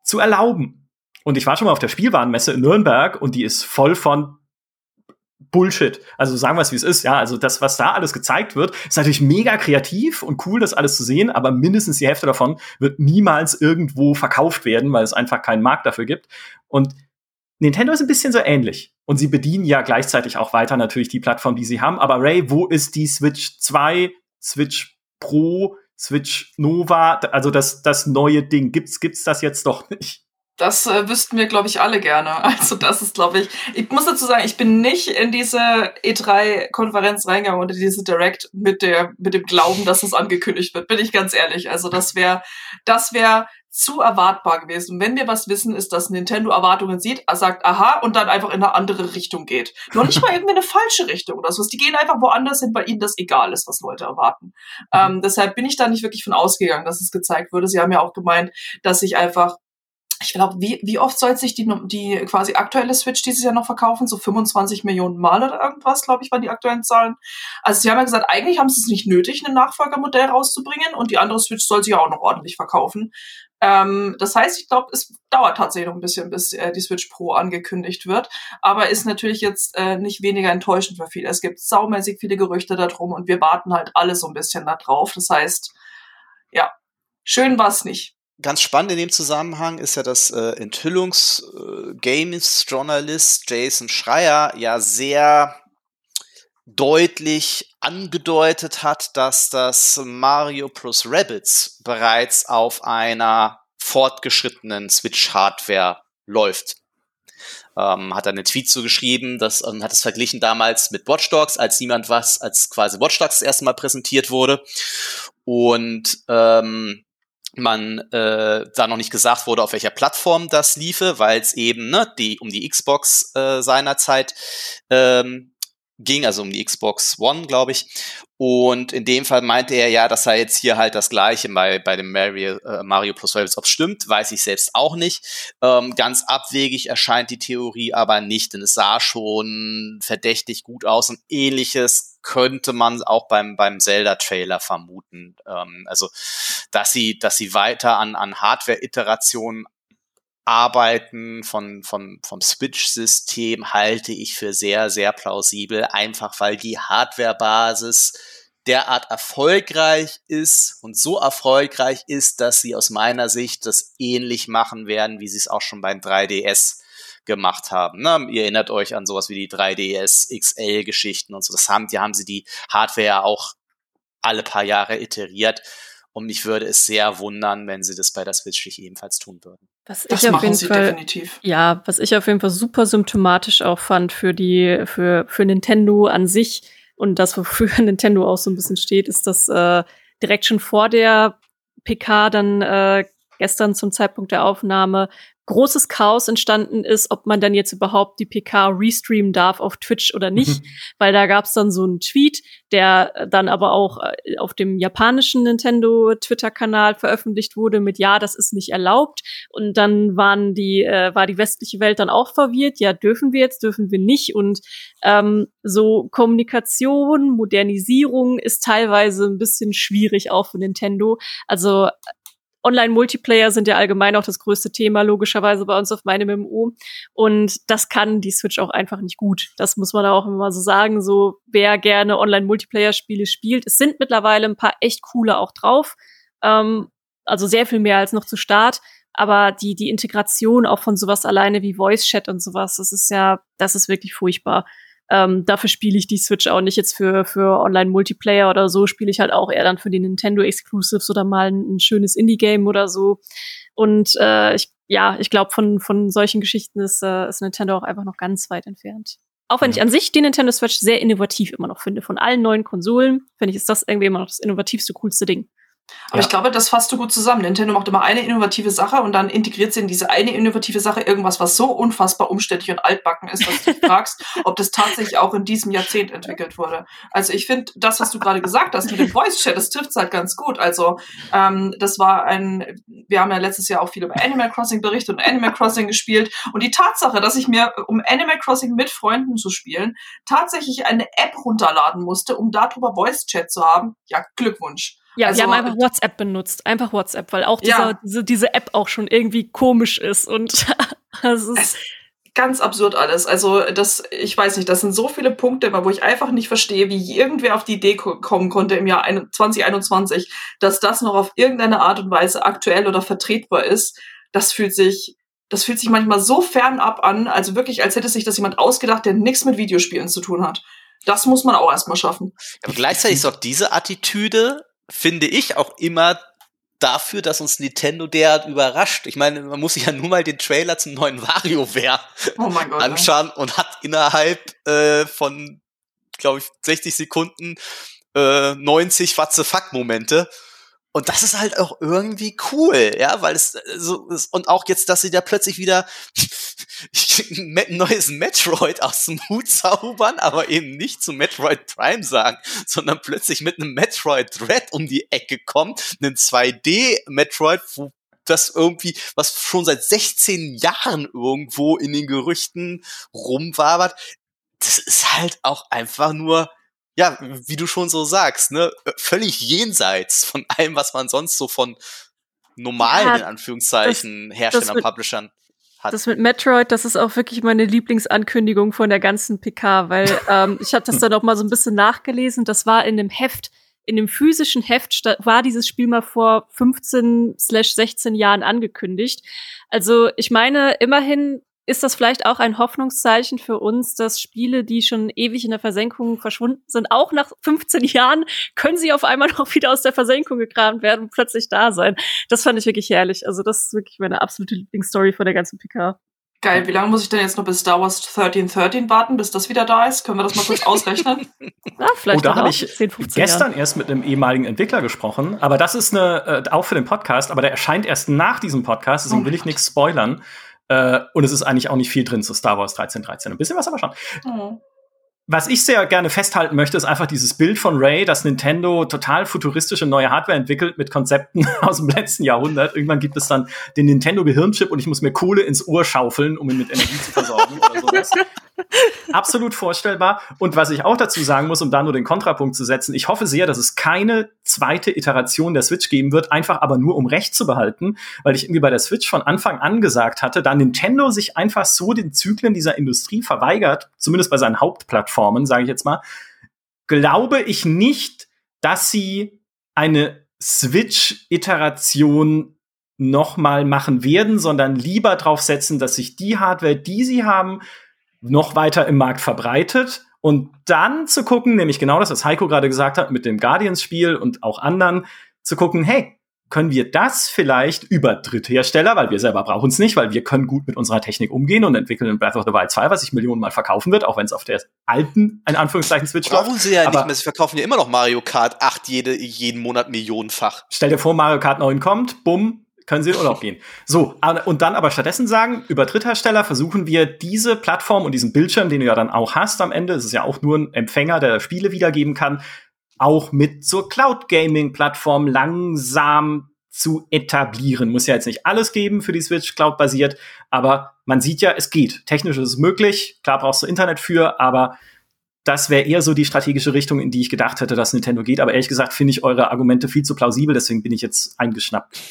Speaker 1: zu erlauben. Und ich war schon mal auf der Spielwarenmesse in Nürnberg und die ist voll von Bullshit. Also sagen wir es, wie es ist. Ja, also das, was da alles gezeigt wird, ist natürlich mega kreativ und cool, das alles zu sehen, aber mindestens die Hälfte davon wird niemals irgendwo verkauft werden, weil es einfach keinen Markt dafür gibt. Und Nintendo ist ein bisschen so ähnlich. Und sie bedienen ja gleichzeitig auch weiter natürlich die Plattform, die sie haben. Aber Ray, wo ist die Switch 2, Switch Pro, Switch Nova, also das, das neue Ding? Gibt's, gibt's das jetzt doch nicht?
Speaker 3: Das äh, wüssten wir, glaube ich, alle gerne. Also das ist, glaube ich, ich muss dazu sagen, ich bin nicht in diese E3-Konferenz reingegangen oder diese Direct mit der mit dem Glauben, dass es angekündigt wird. Bin ich ganz ehrlich. Also das wäre das wäre zu erwartbar gewesen. Wenn wir was wissen, ist, dass Nintendo Erwartungen sieht, sagt aha und dann einfach in eine andere Richtung geht. Nur nicht mal irgendwie eine falsche Richtung oder so. Die gehen einfach woanders hin, weil ihnen das egal ist, was Leute erwarten. Mhm. Ähm, deshalb bin ich da nicht wirklich von ausgegangen, dass es gezeigt wurde. Sie haben ja auch gemeint, dass sich einfach ich glaube, wie, wie oft soll sich die, die quasi aktuelle Switch dieses Jahr noch verkaufen? So 25 Millionen Mal oder irgendwas, glaube ich, waren die aktuellen Zahlen. Also sie haben ja gesagt, eigentlich haben sie es nicht nötig, ein Nachfolgermodell rauszubringen und die andere Switch soll sich ja auch noch ordentlich verkaufen. Ähm, das heißt, ich glaube, es dauert tatsächlich noch ein bisschen, bis äh, die Switch Pro angekündigt wird, aber ist natürlich jetzt äh, nicht weniger enttäuschend für viele. Es gibt saumäßig viele Gerüchte darum und wir warten halt alle so ein bisschen da drauf. Das heißt, ja, schön war's nicht
Speaker 4: ganz spannend in dem Zusammenhang ist ja, dass äh, Enthüllungs-Games-Journalist äh, Jason Schreier ja sehr deutlich angedeutet hat, dass das Mario plus Rabbits bereits auf einer fortgeschrittenen Switch-Hardware läuft. Ähm, hat er einen Tweet zugeschrieben, das ähm, hat es verglichen damals mit Watch Dogs, als niemand was, als quasi Watch Dogs das erste Mal präsentiert wurde. Und ähm, man äh, da noch nicht gesagt wurde, auf welcher Plattform das liefe, weil es eben ne, die um die Xbox äh, seinerzeit ähm, ging, also um die Xbox One, glaube ich. Und in dem Fall meinte er ja, dass er jetzt hier halt das Gleiche bei, bei dem Mario, äh, Mario plus Rabbids, ob stimmt, weiß ich selbst auch nicht. Ähm, ganz abwegig erscheint die Theorie aber nicht, denn es sah schon verdächtig gut aus und ähnliches könnte man auch beim, beim Zelda-Trailer vermuten. Ähm, also, dass sie, dass sie weiter an, an Hardware-Iterationen Arbeiten von, von, vom Switch-System halte ich für sehr, sehr plausibel, einfach weil die Hardware-Basis derart erfolgreich ist und so erfolgreich ist, dass sie aus meiner Sicht das ähnlich machen werden, wie sie es auch schon beim 3DS gemacht haben. Ne? Ihr erinnert euch an sowas wie die 3DS XL-Geschichten und so. Das haben, die haben sie die Hardware auch alle paar Jahre iteriert. Und mich würde es sehr wundern, wenn sie das bei der Switch nicht ebenfalls tun würden.
Speaker 2: Was das ich auf jeden Fall, definitiv. Ja, was ich auf jeden Fall super symptomatisch auch fand für die, für, für Nintendo an sich und das, wofür Nintendo auch so ein bisschen steht, ist, dass äh, direkt schon vor der PK dann äh, gestern zum Zeitpunkt der Aufnahme großes Chaos entstanden ist, ob man dann jetzt überhaupt die PK restreamen darf auf Twitch oder nicht, mhm. weil da gab es dann so einen Tweet, der dann aber auch äh, auf dem japanischen Nintendo Twitter-Kanal veröffentlicht wurde mit ja, das ist nicht erlaubt und dann waren die äh, war die westliche Welt dann auch verwirrt, ja dürfen wir jetzt, dürfen wir nicht und ähm, so Kommunikation, Modernisierung ist teilweise ein bisschen schwierig auch für Nintendo. Also Online-Multiplayer sind ja allgemein auch das größte Thema, logischerweise bei uns auf meinem MMO. Und das kann die Switch auch einfach nicht gut. Das muss man auch immer so sagen. So, wer gerne Online-Multiplayer-Spiele spielt, es sind mittlerweile ein paar echt coole auch drauf. Ähm, also sehr viel mehr als noch zu Start. Aber die, die Integration auch von sowas alleine wie Voice Chat und sowas, das ist ja, das ist wirklich furchtbar. Ähm, dafür spiele ich die Switch auch nicht jetzt für, für Online-Multiplayer oder so, spiele ich halt auch eher dann für die Nintendo Exclusives oder mal ein, ein schönes Indie-Game oder so. Und äh, ich, ja, ich glaube, von, von solchen Geschichten ist, äh, ist Nintendo auch einfach noch ganz weit entfernt. Auch wenn ich an sich die Nintendo Switch sehr innovativ immer noch finde. Von allen neuen Konsolen, finde ich, ist das irgendwie immer noch das innovativste, coolste Ding.
Speaker 3: Aber ja. ich glaube, das fasst du gut zusammen. Nintendo macht immer eine innovative Sache und dann integriert sie in diese eine innovative Sache irgendwas, was so unfassbar umständlich und altbacken ist, dass du dich fragst, ob das tatsächlich auch in diesem Jahrzehnt entwickelt wurde. Also ich finde, das, was du gerade gesagt hast mit dem Voice Chat, das trifft es halt ganz gut. Also ähm, das war ein, wir haben ja letztes Jahr auch viel über Animal Crossing berichtet und Animal Crossing gespielt und die Tatsache, dass ich mir, um Animal Crossing mit Freunden zu spielen, tatsächlich eine App runterladen musste, um darüber Voice Chat zu haben, ja, Glückwunsch.
Speaker 2: Ja, also, wir haben einfach WhatsApp benutzt. Einfach WhatsApp, weil auch dieser, ja. diese, diese App auch schon irgendwie komisch ist und
Speaker 3: es ist ganz absurd alles. Also das, ich weiß nicht, das sind so viele Punkte, wo ich einfach nicht verstehe, wie irgendwer auf die Idee kommen konnte im Jahr 2021, dass das noch auf irgendeine Art und Weise aktuell oder vertretbar ist. Das fühlt sich, das fühlt sich manchmal so fernab an, also wirklich, als hätte sich das jemand ausgedacht, der nichts mit Videospielen zu tun hat. Das muss man auch erstmal schaffen.
Speaker 4: Aber gleichzeitig ist auch diese Attitüde finde ich auch immer dafür, dass uns Nintendo derart überrascht. Ich meine, man muss sich ja nur mal den Trailer zum neuen WarioWare oh anschauen und hat innerhalb äh, von, glaube ich, 60 Sekunden äh, 90 What the fuck Momente. Und das ist halt auch irgendwie cool, ja, weil es äh, so ist, und auch jetzt, dass sie da plötzlich wieder ein neues Metroid aus dem Hut zaubern, aber eben nicht zu Metroid Prime sagen, sondern plötzlich mit einem Metroid Dread um die Ecke kommt, einen 2D Metroid, wo das irgendwie, was schon seit 16 Jahren irgendwo in den Gerüchten rumwabert. Das ist halt auch einfach nur ja, wie du schon so sagst, ne, völlig jenseits von allem, was man sonst so von normalen, ja, in Anführungszeichen, das, Herstellern, das Publishern hat.
Speaker 2: Das mit Metroid, das ist auch wirklich meine Lieblingsankündigung von der ganzen PK, weil ähm, ich habe das dann auch mal so ein bisschen nachgelesen. Das war in dem Heft, in dem physischen Heft war dieses Spiel mal vor 15 slash 16 Jahren angekündigt. Also ich meine, immerhin ist das vielleicht auch ein Hoffnungszeichen für uns, dass Spiele, die schon ewig in der Versenkung verschwunden sind, auch nach 15 Jahren können sie auf einmal noch wieder aus der Versenkung gekramt werden und plötzlich da sein. Das fand ich wirklich herrlich. Also das ist wirklich meine absolute Lieblingsstory von der ganzen PK.
Speaker 3: Geil, wie lange muss ich denn jetzt noch bis Star Wars 1313 warten, bis das wieder da ist? Können wir das mal kurz ausrechnen?
Speaker 1: ja, vielleicht oh, da habe ich 10, gestern Jahren. erst mit einem ehemaligen Entwickler gesprochen, aber das ist eine, äh, auch für den Podcast, aber der erscheint erst nach diesem Podcast, deswegen oh will ich nichts spoilern. Äh, und es ist eigentlich auch nicht viel drin zu Star Wars 1313. Ein bisschen was aber schon. Mhm. was ich sehr gerne festhalten möchte, ist einfach dieses Bild von Ray, dass Nintendo total futuristische neue Hardware entwickelt mit Konzepten aus dem letzten Jahrhundert. Irgendwann gibt es dann den Nintendo Gehirnchip und ich muss mir Kohle ins Ohr schaufeln, um ihn mit Energie zu versorgen oder sowas. Absolut vorstellbar. Und was ich auch dazu sagen muss, um da nur den Kontrapunkt zu setzen, ich hoffe sehr, dass es keine zweite Iteration der Switch geben wird, einfach aber nur um Recht zu behalten, weil ich irgendwie bei der Switch von Anfang an gesagt hatte, da Nintendo sich einfach so den Zyklen dieser Industrie verweigert, zumindest bei seinen Hauptplattformen, sage ich jetzt mal, glaube ich nicht, dass sie eine Switch-Iteration nochmal machen werden, sondern lieber drauf setzen, dass sich die Hardware, die sie haben, noch weiter im Markt verbreitet und dann zu gucken, nämlich genau das, was Heiko gerade gesagt hat mit dem Guardians-Spiel und auch anderen, zu gucken, hey, können wir das vielleicht über Dritthersteller, weil wir selber brauchen es nicht, weil wir können gut mit unserer Technik umgehen und entwickeln in Breath of the Wild 2, was sich Millionen Mal verkaufen wird, auch wenn es auf der alten, in Anführungszeichen, Switch
Speaker 4: läuft. Brauchen sie ja Aber nicht mehr, sie verkaufen ja immer noch Mario Kart 8 jede, jeden Monat millionenfach.
Speaker 1: Stell dir vor, Mario Kart 9 kommt, bumm, können sie in Urlaub gehen. So, und dann aber stattdessen sagen, über Dritthersteller versuchen wir diese Plattform und diesen Bildschirm, den du ja dann auch hast am Ende, es ist ja auch nur ein Empfänger, der Spiele wiedergeben kann, auch mit zur Cloud Gaming Plattform langsam zu etablieren. Muss ja jetzt nicht alles geben für die Switch Cloud basiert, aber man sieht ja, es geht. Technisch ist es möglich. Klar brauchst du Internet für, aber das wäre eher so die strategische Richtung, in die ich gedacht hätte, dass Nintendo geht. Aber ehrlich gesagt finde ich eure Argumente viel zu plausibel, deswegen bin ich jetzt eingeschnappt.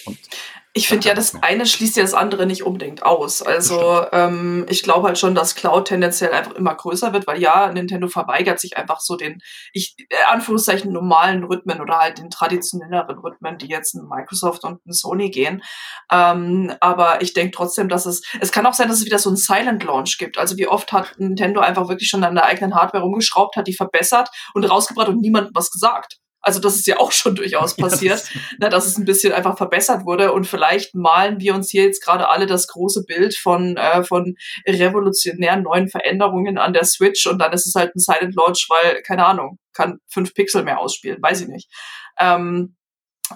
Speaker 3: Ich finde ja, das eine schließt ja das andere nicht unbedingt aus. Also ähm, ich glaube halt schon, dass Cloud tendenziell einfach immer größer wird, weil ja, Nintendo verweigert sich einfach so den, ich, äh, Anführungszeichen, normalen Rhythmen oder halt den traditionelleren Rhythmen, die jetzt ein Microsoft und ein Sony gehen. Ähm, aber ich denke trotzdem, dass es, es kann auch sein, dass es wieder so ein Silent Launch gibt. Also wie oft hat Nintendo einfach wirklich schon an der eigenen Hardware rumgeschraubt, hat die verbessert und rausgebracht und niemandem was gesagt. Also das ist ja auch schon durchaus passiert, ja, das ne, dass es ein bisschen einfach verbessert wurde. Und vielleicht malen wir uns hier jetzt gerade alle das große Bild von, äh, von revolutionären neuen Veränderungen an der Switch und dann ist es halt ein Silent Launch, weil, keine Ahnung, kann fünf Pixel mehr ausspielen, weiß ich nicht. Ähm,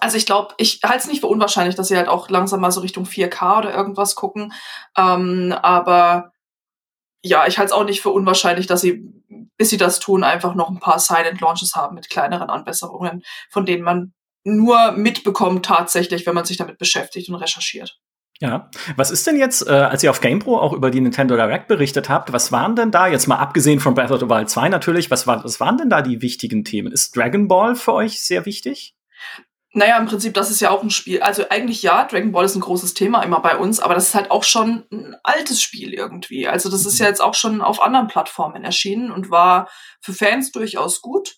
Speaker 3: also ich glaube, ich halte es nicht für unwahrscheinlich, dass sie halt auch langsam mal so Richtung 4K oder irgendwas gucken. Ähm, aber ja, ich halte es auch nicht für unwahrscheinlich, dass sie, bis sie das tun, einfach noch ein paar Silent Launches haben mit kleineren Anbesserungen, von denen man nur mitbekommt tatsächlich, wenn man sich damit beschäftigt und recherchiert.
Speaker 1: Ja, was ist denn jetzt, äh, als ihr auf GamePro auch über die Nintendo Direct berichtet habt, was waren denn da, jetzt mal abgesehen von Breath of the Wild 2 natürlich, was, war, was waren denn da die wichtigen Themen? Ist Dragon Ball für euch sehr wichtig?
Speaker 3: Naja, im Prinzip, das ist ja auch ein Spiel. Also eigentlich ja, Dragon Ball ist ein großes Thema immer bei uns, aber das ist halt auch schon ein altes Spiel irgendwie. Also das ist ja jetzt auch schon auf anderen Plattformen erschienen und war für Fans durchaus gut.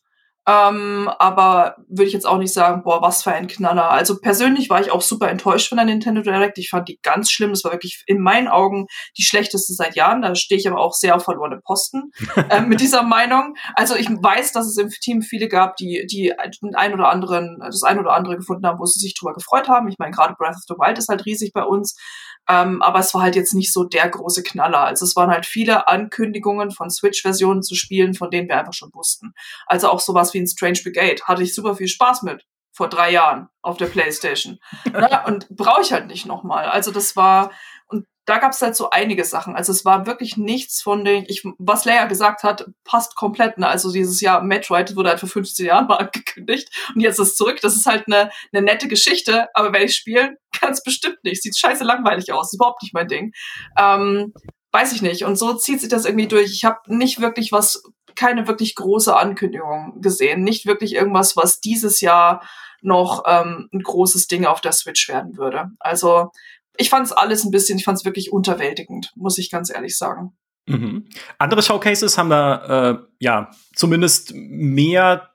Speaker 3: Ähm, aber würde ich jetzt auch nicht sagen, boah, was für ein Knaller. Also persönlich war ich auch super enttäuscht von der Nintendo Direct. Ich fand die ganz schlimm. Das war wirklich in meinen Augen die schlechteste seit Jahren. Da stehe ich aber auch sehr auf verlorene Posten äh, mit dieser Meinung. Also ich weiß, dass es im Team viele gab, die, die ein oder anderen, das ein oder andere gefunden haben, wo sie sich drüber gefreut haben. Ich meine, gerade Breath of the Wild ist halt riesig bei uns. Ähm, aber es war halt jetzt nicht so der große Knaller. Also es waren halt viele Ankündigungen von Switch-Versionen zu spielen, von denen wir einfach schon wussten. Also auch sowas wie ein Strange Brigade hatte ich super viel Spaß mit vor drei Jahren auf der Playstation. Und brauche ich halt nicht nochmal. Also das war, da gab es halt so einige Sachen. Also es war wirklich nichts von den, ich, was Leia gesagt hat, passt komplett. Ne? Also dieses Jahr Metroid wurde halt vor 15 Jahren mal angekündigt und jetzt ist es zurück. Das ist halt eine, eine nette Geschichte, aber wenn ich spielen, ganz bestimmt nicht. Sieht scheiße langweilig aus, ist überhaupt nicht mein Ding. Ähm, weiß ich nicht. Und so zieht sich das irgendwie durch. Ich habe nicht wirklich was, keine wirklich große Ankündigung gesehen. Nicht wirklich irgendwas, was dieses Jahr noch ähm, ein großes Ding auf der Switch werden würde. Also ich fand es alles ein bisschen, ich fand es wirklich unterwältigend, muss ich ganz ehrlich sagen.
Speaker 1: Mhm. Andere Showcases haben da äh, ja zumindest mehr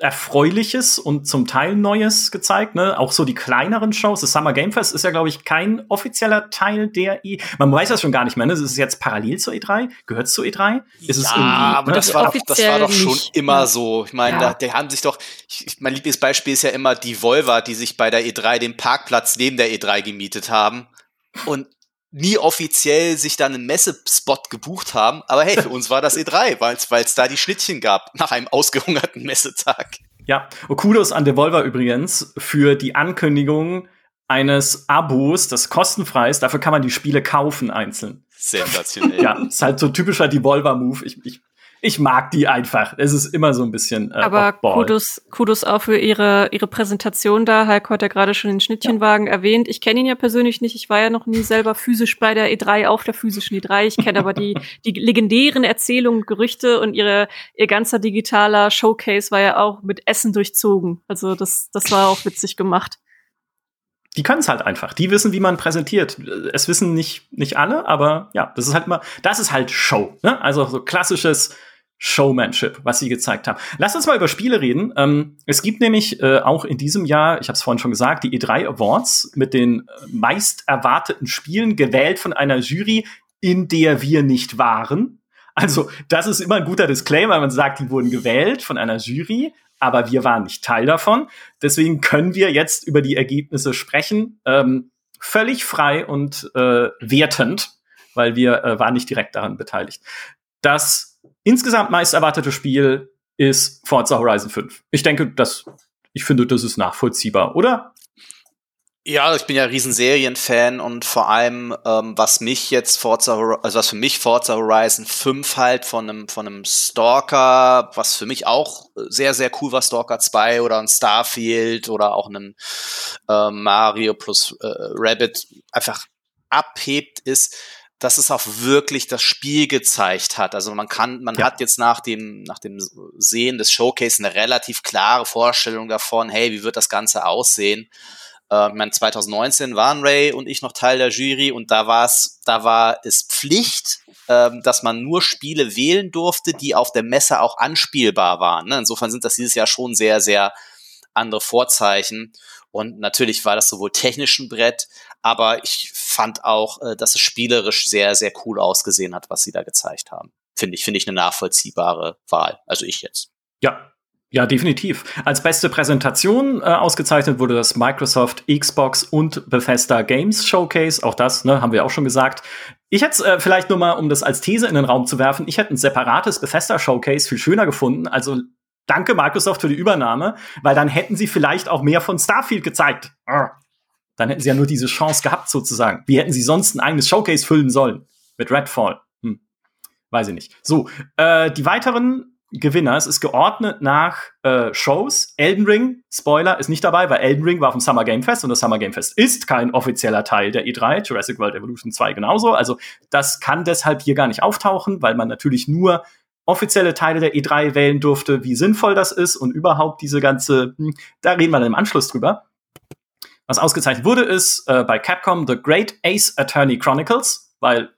Speaker 1: Erfreuliches und zum Teil Neues gezeigt, ne? Auch so die kleineren Shows. Das Summer Game Fest ist ja, glaube ich, kein offizieller Teil der E. Man weiß das schon gar nicht mehr, ne? Das ist jetzt parallel zur E3. Gehört es zur E3? Ist
Speaker 4: ja, es aber ne? das, war doch, das war doch schon nicht. immer so. Ich meine, ja. da, die haben sich doch, ich, mein Lieblingsbeispiel ist ja immer die Volva, die sich bei der E3 den Parkplatz neben der E3 gemietet haben. Und nie offiziell sich dann einen Messespot gebucht haben. Aber hey, für uns war das E3, weil es da die Schnittchen gab nach einem ausgehungerten Messetag.
Speaker 1: Ja, und Kudos an Devolver übrigens für die Ankündigung eines Abos, das kostenfrei ist. Dafür kann man die Spiele kaufen einzeln.
Speaker 4: Sensationell.
Speaker 1: ja, ist halt so typischer Devolver-Move. Ich, ich ich mag die einfach. Es ist immer so ein bisschen. Äh,
Speaker 2: Aber Kudos, Kudos auch für ihre, ihre Präsentation da. Heiko hat ja gerade schon den Schnittchenwagen ja. erwähnt. Ich kenne ihn ja persönlich nicht. Ich war ja noch nie selber physisch bei der E3 auf der physischen E3. Ich kenne aber die, die legendären Erzählungen, Gerüchte und ihre, ihr ganzer digitaler Showcase war ja auch mit Essen durchzogen. Also das, das war auch witzig gemacht
Speaker 1: die können es halt einfach. Die wissen, wie man präsentiert. Es wissen nicht, nicht alle, aber ja, das ist halt immer, das ist halt Show. Ne? Also so klassisches Showmanship, was sie gezeigt haben. Lass uns mal über Spiele reden. Ähm, es gibt nämlich äh, auch in diesem Jahr, ich habe es vorhin schon gesagt, die E3 Awards mit den äh, meist erwarteten Spielen gewählt von einer Jury, in der wir nicht waren. Also, das ist immer ein guter Disclaimer, man sagt, die wurden gewählt von einer Jury, aber wir waren nicht Teil davon. Deswegen können wir jetzt über die Ergebnisse sprechen, ähm, völlig frei und äh, wertend, weil wir äh, waren nicht direkt daran beteiligt. Das insgesamt meist erwartete Spiel ist Forza Horizon 5. Ich denke, das, ich finde, das ist nachvollziehbar, oder?
Speaker 4: Ja, ich bin ja riesen Serienfan und vor allem, ähm, was mich jetzt Forza, also was für mich Forza Horizon 5 halt von einem, von einem Stalker, was für mich auch sehr, sehr cool war, Stalker 2 oder ein Starfield oder auch ein äh, Mario plus äh, Rabbit einfach abhebt, ist, dass es auch wirklich das Spiel gezeigt hat. Also man kann, man ja. hat jetzt nach dem, nach dem Sehen des Showcase eine relativ klare Vorstellung davon, hey, wie wird das Ganze aussehen? Äh, ich meine, 2019 waren Ray und ich noch Teil der Jury und da war es, da war es Pflicht, äh, dass man nur Spiele wählen durfte, die auf der Messe auch anspielbar waren. Ne? Insofern sind das dieses Jahr schon sehr, sehr andere Vorzeichen. Und natürlich war das sowohl technisch ein Brett, aber ich fand auch, äh, dass es spielerisch sehr, sehr cool ausgesehen hat, was sie da gezeigt haben. Finde ich, finde ich eine nachvollziehbare Wahl. Also ich jetzt.
Speaker 1: Ja, ja, definitiv. Als beste Präsentation äh, ausgezeichnet wurde das Microsoft Xbox und Bethesda Games Showcase. Auch das ne, haben wir auch schon gesagt. Ich hätte äh, vielleicht nur mal, um das als These in den Raum zu werfen, ich hätte ein separates Bethesda Showcase viel schöner gefunden. Also danke Microsoft für die Übernahme, weil dann hätten sie vielleicht auch mehr von Starfield gezeigt. Dann hätten sie ja nur diese Chance gehabt sozusagen. Wie hätten sie sonst ein eigenes Showcase füllen sollen mit Redfall? Hm. Weiß ich nicht. So, äh, die weiteren Gewinner. Es ist geordnet nach äh, Shows. Elden Ring, Spoiler, ist nicht dabei, weil Elden Ring war auf dem Summer Game Fest und das Summer Game Fest ist kein offizieller Teil der E3. Jurassic World Evolution 2 genauso. Also das kann deshalb hier gar nicht auftauchen, weil man natürlich nur offizielle Teile der E3 wählen durfte, wie sinnvoll das ist und überhaupt diese ganze, hm, da reden wir dann im Anschluss drüber. Was ausgezeichnet wurde, ist äh, bei Capcom The Great Ace Attorney Chronicles, weil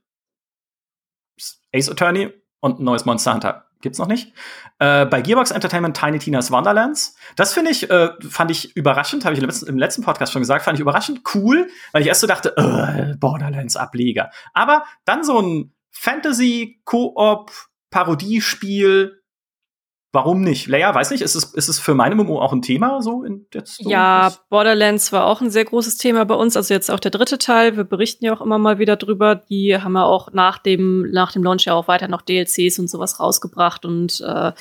Speaker 1: Ace Attorney und ein neues Monster Hunter Gibt's noch nicht. Äh, bei Gearbox Entertainment Tiny Tina's Wonderlands. Das finde ich, äh, fand ich überraschend, habe ich im letzten, Podcast schon gesagt, fand ich überraschend cool, weil ich erst so dachte, äh, Borderlands Ableger. Aber dann so ein Fantasy Koop Parodiespiel Warum nicht? Leia, weiß nicht, ist es, ist es für meine MMO auch ein Thema so in jetzt so
Speaker 2: Ja, Borderlands war auch ein sehr großes Thema bei uns, also jetzt auch der dritte Teil. Wir berichten ja auch immer mal wieder drüber. Die haben ja auch nach dem, nach dem Launch ja auch weiter noch DLCs und sowas rausgebracht und äh,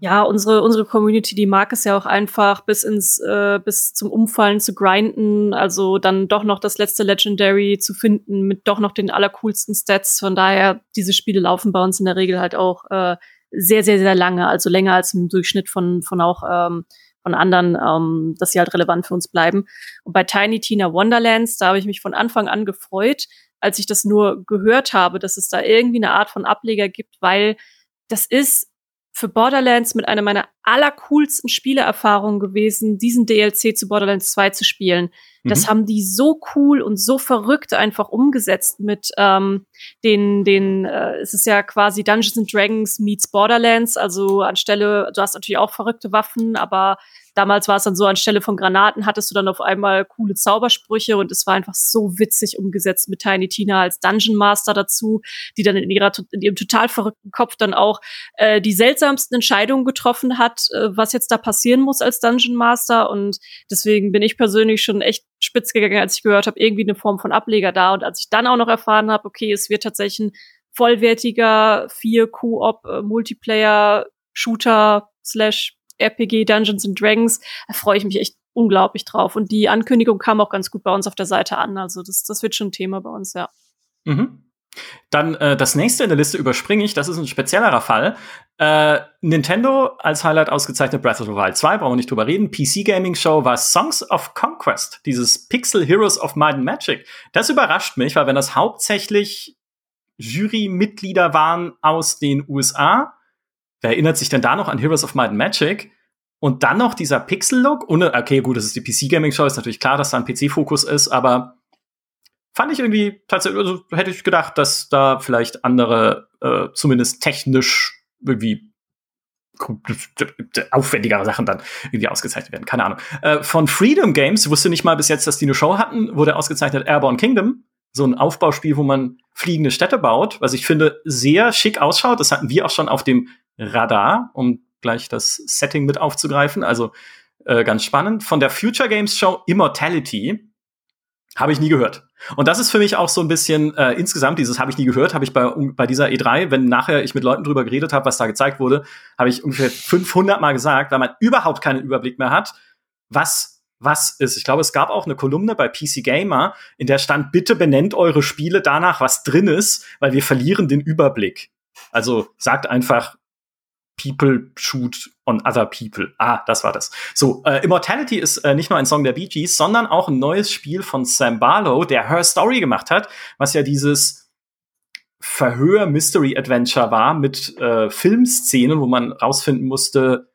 Speaker 2: ja, unsere, unsere Community, die mag es ja auch einfach bis ins, äh, bis zum Umfallen zu grinden, also dann doch noch das letzte Legendary zu finden mit doch noch den allercoolsten Stats. Von daher, diese Spiele laufen bei uns in der Regel halt auch äh, sehr, sehr, sehr lange, also länger als im Durchschnitt von, von auch ähm, von anderen, ähm, dass sie halt relevant für uns bleiben. Und bei Tiny Tina Wonderlands, da habe ich mich von Anfang an gefreut, als ich das nur gehört habe, dass es da irgendwie eine Art von Ableger gibt, weil das ist für Borderlands mit einer meiner allercoolsten Spielerfahrungen gewesen, diesen DLC zu Borderlands 2 zu spielen. Das mhm. haben die so cool und so verrückt einfach umgesetzt mit ähm, den, den, äh, es ist ja quasi Dungeons and Dragons meets Borderlands, also anstelle, du hast natürlich auch verrückte Waffen, aber Damals war es dann so, anstelle von Granaten hattest du dann auf einmal coole Zaubersprüche und es war einfach so witzig umgesetzt mit Tiny Tina als Dungeon Master dazu, die dann in, ihrer, in ihrem total verrückten Kopf dann auch äh, die seltsamsten Entscheidungen getroffen hat, äh, was jetzt da passieren muss als Dungeon Master. Und deswegen bin ich persönlich schon echt spitz gegangen, als ich gehört habe, irgendwie eine Form von Ableger da. Und als ich dann auch noch erfahren habe, okay, es wird tatsächlich ein vollwertiger 4 Koop äh, Multiplayer Shooter slash RPG Dungeons and Dragons, da freue ich mich echt unglaublich drauf. Und die Ankündigung kam auch ganz gut bei uns auf der Seite an. Also das, das wird schon ein Thema bei uns, ja.
Speaker 1: Mhm. Dann äh, das nächste in der Liste überspringe ich, das ist ein speziellerer Fall. Äh, Nintendo als Highlight ausgezeichnet Breath of the Wild 2, brauchen wir nicht drüber reden. PC Gaming Show war Songs of Conquest, dieses Pixel Heroes of Might and Magic. Das überrascht mich, weil wenn das hauptsächlich Jurymitglieder waren aus den USA, wer erinnert sich denn da noch an Heroes of Might and Magic? Und dann noch dieser Pixel-Look. Okay, gut, das ist die PC Gaming Show, ist natürlich klar, dass da ein PC-Fokus ist, aber fand ich irgendwie tatsächlich, also hätte ich gedacht, dass da vielleicht andere, äh, zumindest technisch irgendwie aufwendigere Sachen dann irgendwie ausgezeichnet werden. Keine Ahnung. Äh, von Freedom Games, wusste nicht mal bis jetzt, dass die eine Show hatten, wurde ausgezeichnet Airborne Kingdom. So ein Aufbauspiel, wo man fliegende Städte baut, was ich finde sehr schick ausschaut. Das hatten wir auch schon auf dem Radar, um gleich das Setting mit aufzugreifen. Also äh, ganz spannend. Von der Future Games Show Immortality habe ich nie gehört. Und das ist für mich auch so ein bisschen äh, insgesamt dieses habe ich nie gehört, habe ich bei, bei dieser E3, wenn nachher ich mit Leuten drüber geredet habe, was da gezeigt wurde, habe ich ungefähr 500 Mal gesagt, weil man überhaupt keinen Überblick mehr hat, was was ist. Ich glaube, es gab auch eine Kolumne bei PC Gamer, in der stand, bitte benennt eure Spiele danach, was drin ist, weil wir verlieren den Überblick. Also sagt einfach, People shoot on other people. Ah, das war das. So, äh, Immortality ist äh, nicht nur ein Song der Bee Gees, sondern auch ein neues Spiel von Sam Barlow, der Her Story gemacht hat, was ja dieses Verhör-Mystery-Adventure war mit äh, Filmszenen, wo man rausfinden musste,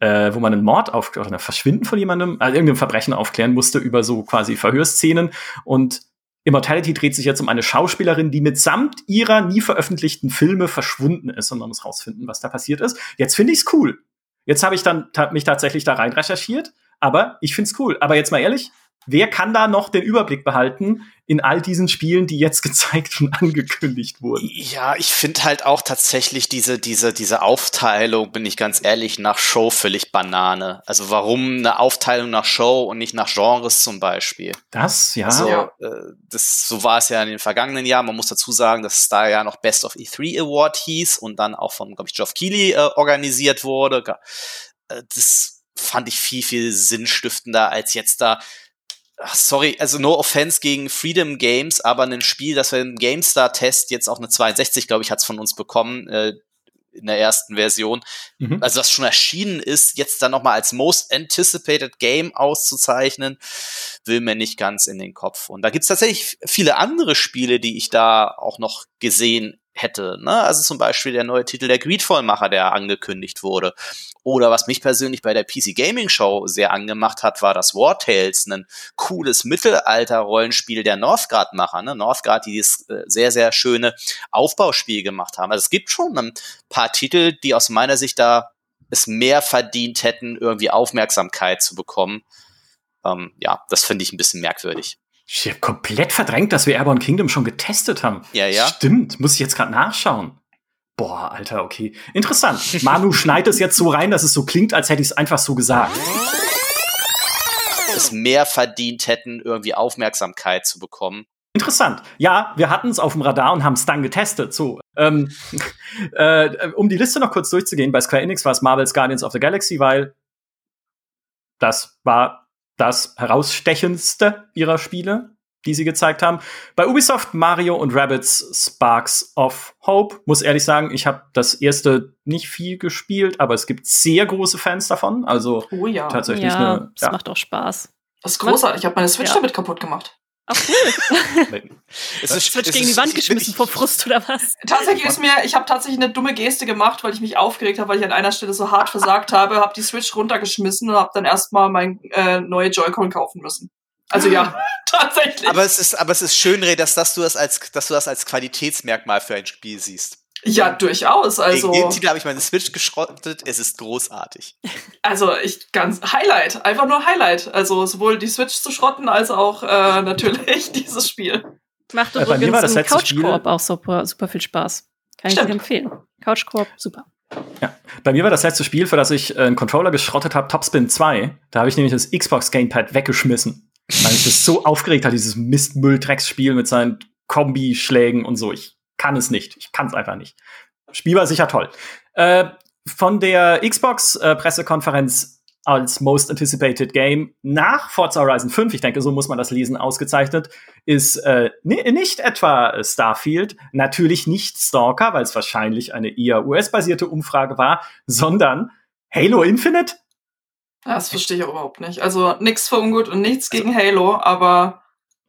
Speaker 1: äh, wo man einen Mord auf oder ein Verschwinden von jemandem, also irgendein Verbrechen aufklären musste über so quasi Verhörszenen und Immortality dreht sich jetzt um eine Schauspielerin, die mitsamt ihrer nie veröffentlichten Filme verschwunden ist und man muss rausfinden, was da passiert ist. Jetzt finde ich's cool. Jetzt habe ich dann mich tatsächlich da rein recherchiert, aber ich find's cool. Aber jetzt mal ehrlich, wer kann da noch den Überblick behalten in all diesen Spielen, die jetzt gezeigt und angekündigt wurden?
Speaker 4: Ja, ich finde halt auch tatsächlich diese, diese, diese Aufteilung, bin ich ganz ehrlich, nach Show völlig Banane. Also warum eine Aufteilung nach Show und nicht nach Genres zum Beispiel?
Speaker 1: Das, ja.
Speaker 4: Also,
Speaker 1: ja.
Speaker 4: Äh, das, so war es ja in den vergangenen Jahren. Man muss dazu sagen, dass es da ja noch Best of E3 Award hieß und dann auch von, glaube ich, Geoff Keighley äh, organisiert wurde. Äh, das fand ich viel, viel sinnstiftender als jetzt da Ach, sorry, also no offense gegen Freedom Games, aber ein Spiel, das wir im GameStar-Test jetzt auch eine 62, glaube ich, hat's von uns bekommen, äh, in der ersten Version. Mhm. Also das schon erschienen ist, jetzt dann nochmal als Most Anticipated Game auszuzeichnen, will mir nicht ganz in den Kopf. Und da gibt's tatsächlich viele andere Spiele, die ich da auch noch gesehen hätte. Ne? Also zum Beispiel der neue Titel der Greedfall-Macher, der angekündigt wurde. Oder was mich persönlich bei der PC Gaming Show sehr angemacht hat, war das War Tales, ein cooles Mittelalter-Rollenspiel der Northgard-Macher. Ne? Northgard, die dieses äh, sehr, sehr schöne Aufbauspiel gemacht haben. Also es gibt schon ein paar Titel, die aus meiner Sicht da es mehr verdient hätten, irgendwie Aufmerksamkeit zu bekommen. Ähm, ja, das finde ich ein bisschen merkwürdig.
Speaker 1: Ich habe komplett verdrängt, dass wir Airborne Kingdom schon getestet haben.
Speaker 4: Ja, ja.
Speaker 1: Stimmt, muss ich jetzt gerade nachschauen. Boah, Alter, okay. Interessant. Manu schneidet es jetzt so rein, dass es so klingt, als hätte ich es einfach so gesagt.
Speaker 4: Es mehr verdient hätten, irgendwie Aufmerksamkeit zu bekommen.
Speaker 1: Interessant. Ja, wir hatten es auf dem Radar und haben es dann getestet. So, ähm, äh, um die Liste noch kurz durchzugehen, bei Square Enix war es Marvel's Guardians of the Galaxy, weil das war das herausstechendste ihrer Spiele, die sie gezeigt haben. Bei Ubisoft Mario und Rabbits Sparks of Hope muss ehrlich sagen, ich habe das erste nicht viel gespielt, aber es gibt sehr große Fans davon. Also
Speaker 3: oh ja.
Speaker 1: tatsächlich
Speaker 2: ja,
Speaker 1: eine.
Speaker 2: Ja. macht auch Spaß.
Speaker 3: Das ist großartig. Ich habe meine Switch ja. damit kaputt gemacht.
Speaker 2: Ach cool. es ist, Switch gegen die Wand geschmissen vor Frust oder was?
Speaker 3: Tatsächlich ist mir, ich habe tatsächlich eine dumme Geste gemacht, weil ich mich aufgeregt habe, weil ich an einer Stelle so hart versagt habe, habe die Switch runtergeschmissen und habe dann erstmal mein äh, neue Joy-Con kaufen müssen. Also ja, tatsächlich.
Speaker 4: Aber es ist, aber es ist schön, Ray, dass, dass du das als, dass du das als Qualitätsmerkmal für ein Spiel siehst.
Speaker 3: Ja, durchaus. Also
Speaker 4: Gegen den Titel habe ich meine Switch geschrottet. Es ist großartig.
Speaker 3: Also ich ganz Highlight, einfach nur Highlight. Also sowohl die Switch zu schrotten als auch äh, natürlich dieses Spiel.
Speaker 2: Macht äh, übrigens das ein Couch Koop auch super, super viel Spaß. Kann Stimmt. ich dir empfehlen. Couch Koop, super.
Speaker 1: Ja, bei mir war das letzte Spiel, für das ich äh, einen Controller geschrottet habe, Topspin 2. Da habe ich nämlich das Xbox Gamepad weggeschmissen, weil mich das so aufgeregt hat, dieses Mistmüll-Drecksspiel mit seinen Kombi-Schlägen und so. Ich kann es nicht. Ich kann es einfach nicht. Spiel war sicher toll. Äh, von der Xbox-Pressekonferenz als Most Anticipated Game nach Forza Horizon 5, ich denke, so muss man das lesen, ausgezeichnet, ist äh, nicht etwa Starfield, natürlich nicht Stalker, weil es wahrscheinlich eine eher US-basierte Umfrage war, sondern Halo Infinite.
Speaker 3: Das verstehe ich überhaupt nicht. Also nichts für ungut und nichts gegen Halo, aber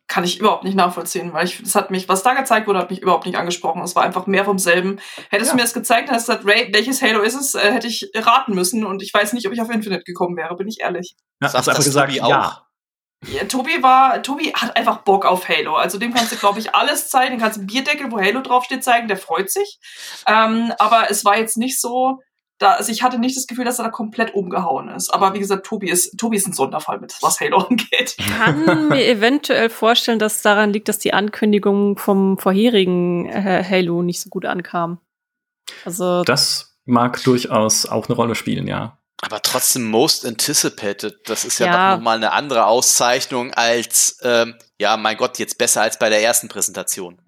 Speaker 3: kann ich überhaupt nicht nachvollziehen, weil ich, das hat mich, was da gezeigt wurde, hat mich überhaupt nicht angesprochen. Es war einfach mehr vom selben. Hättest ja. du mir das gezeigt, hast gesagt, Ray, welches Halo ist es, äh, hätte ich raten müssen und ich weiß nicht, ob ich auf Infinite gekommen wäre, bin ich ehrlich.
Speaker 1: Ja, hast einfach gesagt, Tobi ja.
Speaker 3: Ja, Tobi war, Tobi hat einfach Bock auf Halo. Also dem kannst du, glaube ich, alles zeigen. Den kannst du einen Bierdeckel, wo Halo draufsteht, zeigen. Der freut sich. Ähm, aber es war jetzt nicht so, da, also ich hatte nicht das Gefühl, dass er da komplett umgehauen ist. Aber wie gesagt, Tobi ist, Tobi ist ein Sonderfall mit, was Halo angeht.
Speaker 2: Ich kann mir eventuell vorstellen, dass daran liegt, dass die Ankündigung vom vorherigen äh, Halo nicht so gut ankam.
Speaker 1: Also das mag durchaus auch eine Rolle spielen, ja.
Speaker 4: Aber trotzdem Most Anticipated, das ist ja, ja. doch nochmal eine andere Auszeichnung als, ähm, ja, mein Gott, jetzt besser als bei der ersten Präsentation.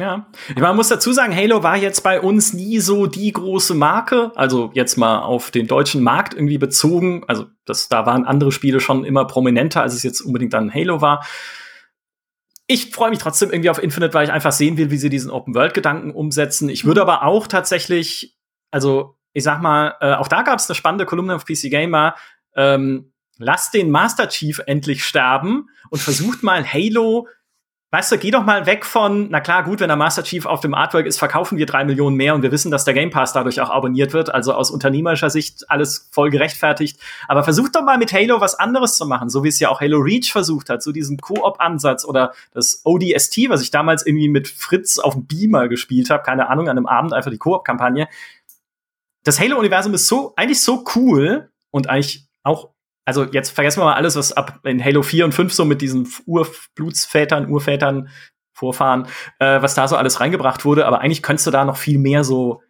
Speaker 1: Ja, man muss dazu sagen, Halo war jetzt bei uns nie so die große Marke. Also jetzt mal auf den deutschen Markt irgendwie bezogen. Also das, da waren andere Spiele schon immer prominenter, als es jetzt unbedingt dann Halo war. Ich freue mich trotzdem irgendwie auf Infinite, weil ich einfach sehen will, wie sie diesen Open-World-Gedanken umsetzen. Ich würde aber auch tatsächlich, also ich sag mal, äh, auch da gab es eine spannende Kolumne auf PC Gamer. Ähm, lasst den Master Chief endlich sterben und versucht mal Halo Weißt du, geh doch mal weg von, na klar, gut, wenn der Master Chief auf dem Artwork ist, verkaufen wir drei Millionen mehr und wir wissen, dass der Game Pass dadurch auch abonniert wird. Also aus unternehmerischer Sicht alles voll gerechtfertigt. Aber versucht doch mal mit Halo was anderes zu machen, so wie es ja auch Halo Reach versucht hat, so diesen Koop-Ansatz oder das ODST, was ich damals irgendwie mit Fritz auf dem Beamer gespielt habe, keine Ahnung, an einem Abend einfach die Koop-Kampagne. Das Halo-Universum ist so, eigentlich so cool und eigentlich auch also jetzt vergessen wir mal alles, was ab in Halo 4 und 5 so mit diesen Urblutsvätern, Urvätern, Vorfahren, äh, was da so alles reingebracht wurde. Aber eigentlich könntest du da noch viel mehr so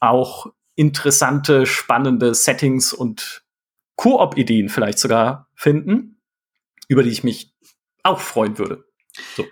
Speaker 1: auch interessante, spannende Settings und Koop-Ideen vielleicht sogar finden, über die ich mich auch freuen würde. So.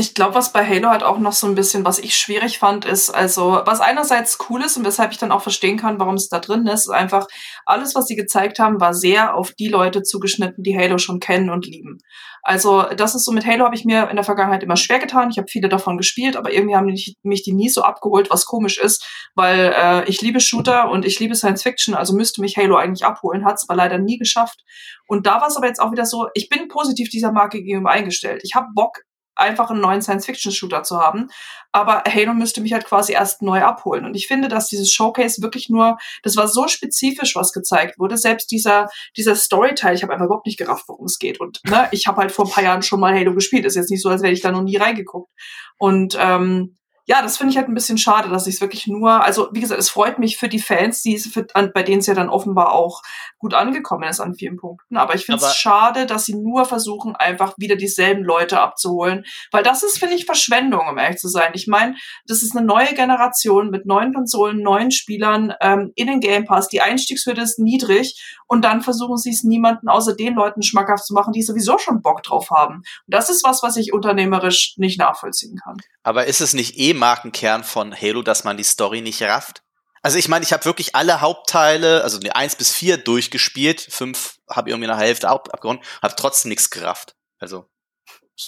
Speaker 3: Ich glaube, was bei Halo halt auch noch so ein bisschen, was ich schwierig fand, ist, also, was einerseits cool ist und weshalb ich dann auch verstehen kann, warum es da drin ist, ist einfach, alles, was sie gezeigt haben, war sehr auf die Leute zugeschnitten, die Halo schon kennen und lieben. Also, das ist so, mit Halo habe ich mir in der Vergangenheit immer schwer getan. Ich habe viele davon gespielt, aber irgendwie haben mich, mich die nie so abgeholt, was komisch ist, weil äh, ich liebe Shooter und ich liebe Science Fiction, also müsste mich Halo eigentlich abholen, hat es aber leider nie geschafft. Und da war es aber jetzt auch wieder so, ich bin positiv dieser Marke gegenüber eingestellt. Ich habe Bock, einfach einen neuen Science-Fiction-Shooter zu haben. Aber Halo müsste mich halt quasi erst neu abholen. Und ich finde, dass dieses Showcase wirklich nur, das war so spezifisch, was gezeigt wurde. Selbst dieser, dieser Storyteil, ich habe einfach überhaupt nicht gerafft, worum es geht. Und ne, ich habe halt vor ein paar Jahren schon mal Halo gespielt. Ist jetzt nicht so, als wäre ich da noch nie reingeguckt. Und ähm, ja, das finde ich halt ein bisschen schade, dass ich es wirklich nur, also wie gesagt, es freut mich für die Fans, die für, an, bei denen es ja dann offenbar auch gut angekommen ist an vielen Punkten. Aber ich finde es schade, dass sie nur versuchen, einfach wieder dieselben Leute abzuholen. Weil das ist, finde ich, Verschwendung, um ehrlich zu sein. Ich meine, das ist eine neue Generation mit neuen Konsolen, neuen Spielern ähm, in den Game Pass. Die Einstiegshürde ist niedrig und dann versuchen sie es niemanden außer den Leuten schmackhaft zu machen, die sowieso schon Bock drauf haben. Und das ist was, was ich unternehmerisch nicht nachvollziehen kann.
Speaker 4: Aber ist es nicht eh Markenkern von Halo, dass man die Story nicht rafft? Also ich meine, ich habe wirklich alle Hauptteile, also die 1 bis 4 durchgespielt, 5 habe ich irgendwie eine Hälfte ab abgehauen, habe trotzdem nichts gerafft. Also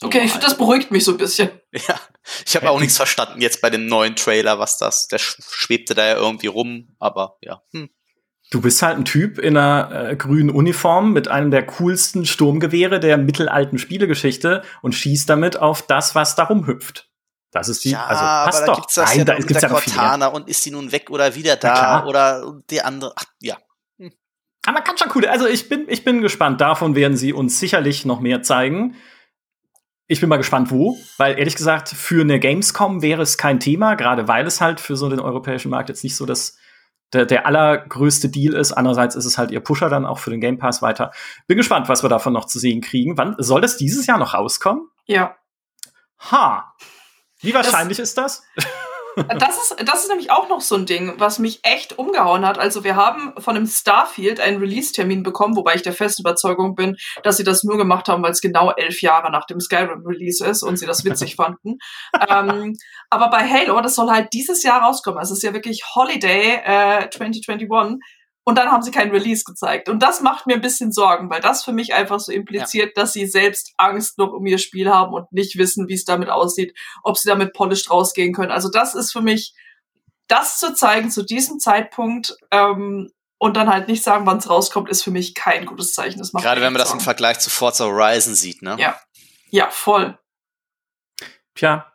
Speaker 3: Okay, ich, das beruhigt mich so ein bisschen.
Speaker 4: Ja, ich habe auch nichts verstanden jetzt bei dem neuen Trailer, was das, der schwebte da ja irgendwie rum, aber ja. Hm.
Speaker 1: Du bist halt ein Typ in einer äh, grünen Uniform mit einem der coolsten Sturmgewehre der mittelalten Spielegeschichte und schießt damit auf das, was da rumhüpft. Das ist die,
Speaker 4: ja, also passt aber da doch. Gibt's das Nein, ja da ja noch Cortana und ist die nun weg oder wieder da oder die andere, ach, ja.
Speaker 1: Hm. Aber man kann schon cool. Also ich bin, ich bin gespannt. Davon werden sie uns sicherlich noch mehr zeigen. Ich bin mal gespannt, wo, weil ehrlich gesagt, für eine Gamescom wäre es kein Thema, gerade weil es halt für so den europäischen Markt jetzt nicht so das der, der allergrößte Deal ist. Andererseits ist es halt ihr Pusher dann auch für den Game Pass weiter. Bin gespannt, was wir davon noch zu sehen kriegen. Wann soll das dieses Jahr noch rauskommen?
Speaker 3: Ja.
Speaker 1: Ha. Wie wahrscheinlich das, ist das?
Speaker 3: Das ist, das ist nämlich auch noch so ein Ding, was mich echt umgehauen hat. Also wir haben von einem Starfield einen Release-Termin bekommen, wobei ich der festen Überzeugung bin, dass sie das nur gemacht haben, weil es genau elf Jahre nach dem Skyrim-Release ist und sie das witzig fanden. ähm, aber bei Halo, das soll halt dieses Jahr rauskommen. Es ist ja wirklich Holiday äh, 2021. und dann haben sie kein Release gezeigt. Und das macht mir ein bisschen Sorgen, weil das für mich einfach so impliziert, ja. dass sie selbst Angst noch um ihr Spiel haben und nicht wissen, wie es damit aussieht, ob sie damit polished rausgehen können. Also das ist für mich, das zu zeigen zu diesem Zeitpunkt ähm, und dann halt nicht sagen, wann es rauskommt, ist für mich kein gutes Zeichen. Das
Speaker 4: macht Gerade wenn man das im Vergleich zu Forza Horizon sieht, ne?
Speaker 3: Ja. Ja, voll.
Speaker 1: Tja,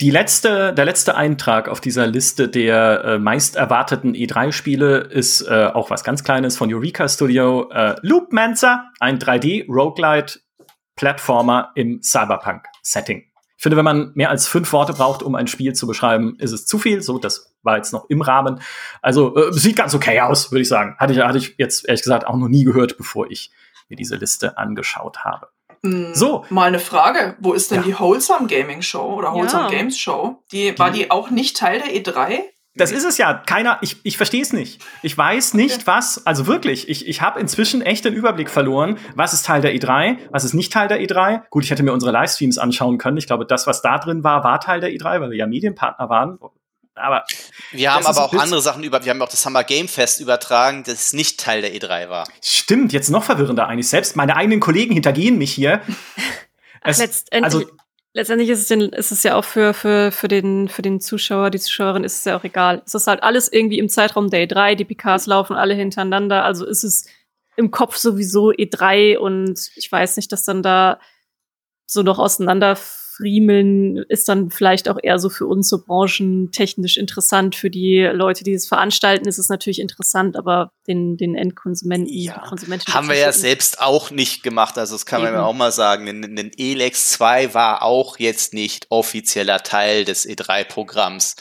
Speaker 1: die letzte, der letzte Eintrag auf dieser Liste der äh, meist erwarteten E3-Spiele ist äh, auch was ganz Kleines von Eureka Studio. Äh, Loopmancer, ein 3D-Roguelite-Plattformer im Cyberpunk-Setting. Ich finde, wenn man mehr als fünf Worte braucht, um ein Spiel zu beschreiben, ist es zu viel. So, das war jetzt noch im Rahmen. Also äh, sieht ganz okay aus, würde ich sagen. Hatte ich, hatte ich jetzt ehrlich gesagt auch noch nie gehört, bevor ich mir diese Liste angeschaut habe.
Speaker 3: Hm, so. Mal eine Frage. Wo ist denn ja. die Wholesome Gaming Show oder Wholesome ja. Games Show? Die, war die auch nicht Teil der E3?
Speaker 1: Das ist es ja. Keiner, ich, ich verstehe es nicht. Ich weiß nicht, okay. was, also wirklich, ich, ich habe inzwischen echt den Überblick verloren, was ist Teil der E3, was ist nicht Teil der E3. Gut, ich hätte mir unsere Livestreams anschauen können. Ich glaube, das, was da drin war, war Teil der E3, weil wir ja Medienpartner waren. Aber
Speaker 4: wir haben aber auch andere Sachen über, wir haben auch das Summer Game Fest übertragen, das nicht Teil der E3 war.
Speaker 1: Stimmt, jetzt noch verwirrender eigentlich. Selbst meine eigenen Kollegen hintergehen mich hier.
Speaker 2: es, letztendlich, also, letztendlich ist es, den, ist es ja auch für, für, für, den, für den Zuschauer, die Zuschauerin ist es ja auch egal. Es ist halt alles irgendwie im Zeitraum der E3, die PKs laufen alle hintereinander, also ist es im Kopf sowieso E3 und ich weiß nicht, dass dann da so noch auseinander Friemeln ist dann vielleicht auch eher so für uns so branchentechnisch interessant. Für die Leute, die es veranstalten, ist es natürlich interessant, aber den, den Endkonsumenten,
Speaker 4: ja. Konsumenten haben wir ja selbst auch nicht gemacht. Also das kann Eben. man ja auch mal sagen. Den, den Elex 2 war auch jetzt nicht offizieller Teil des E3-Programms.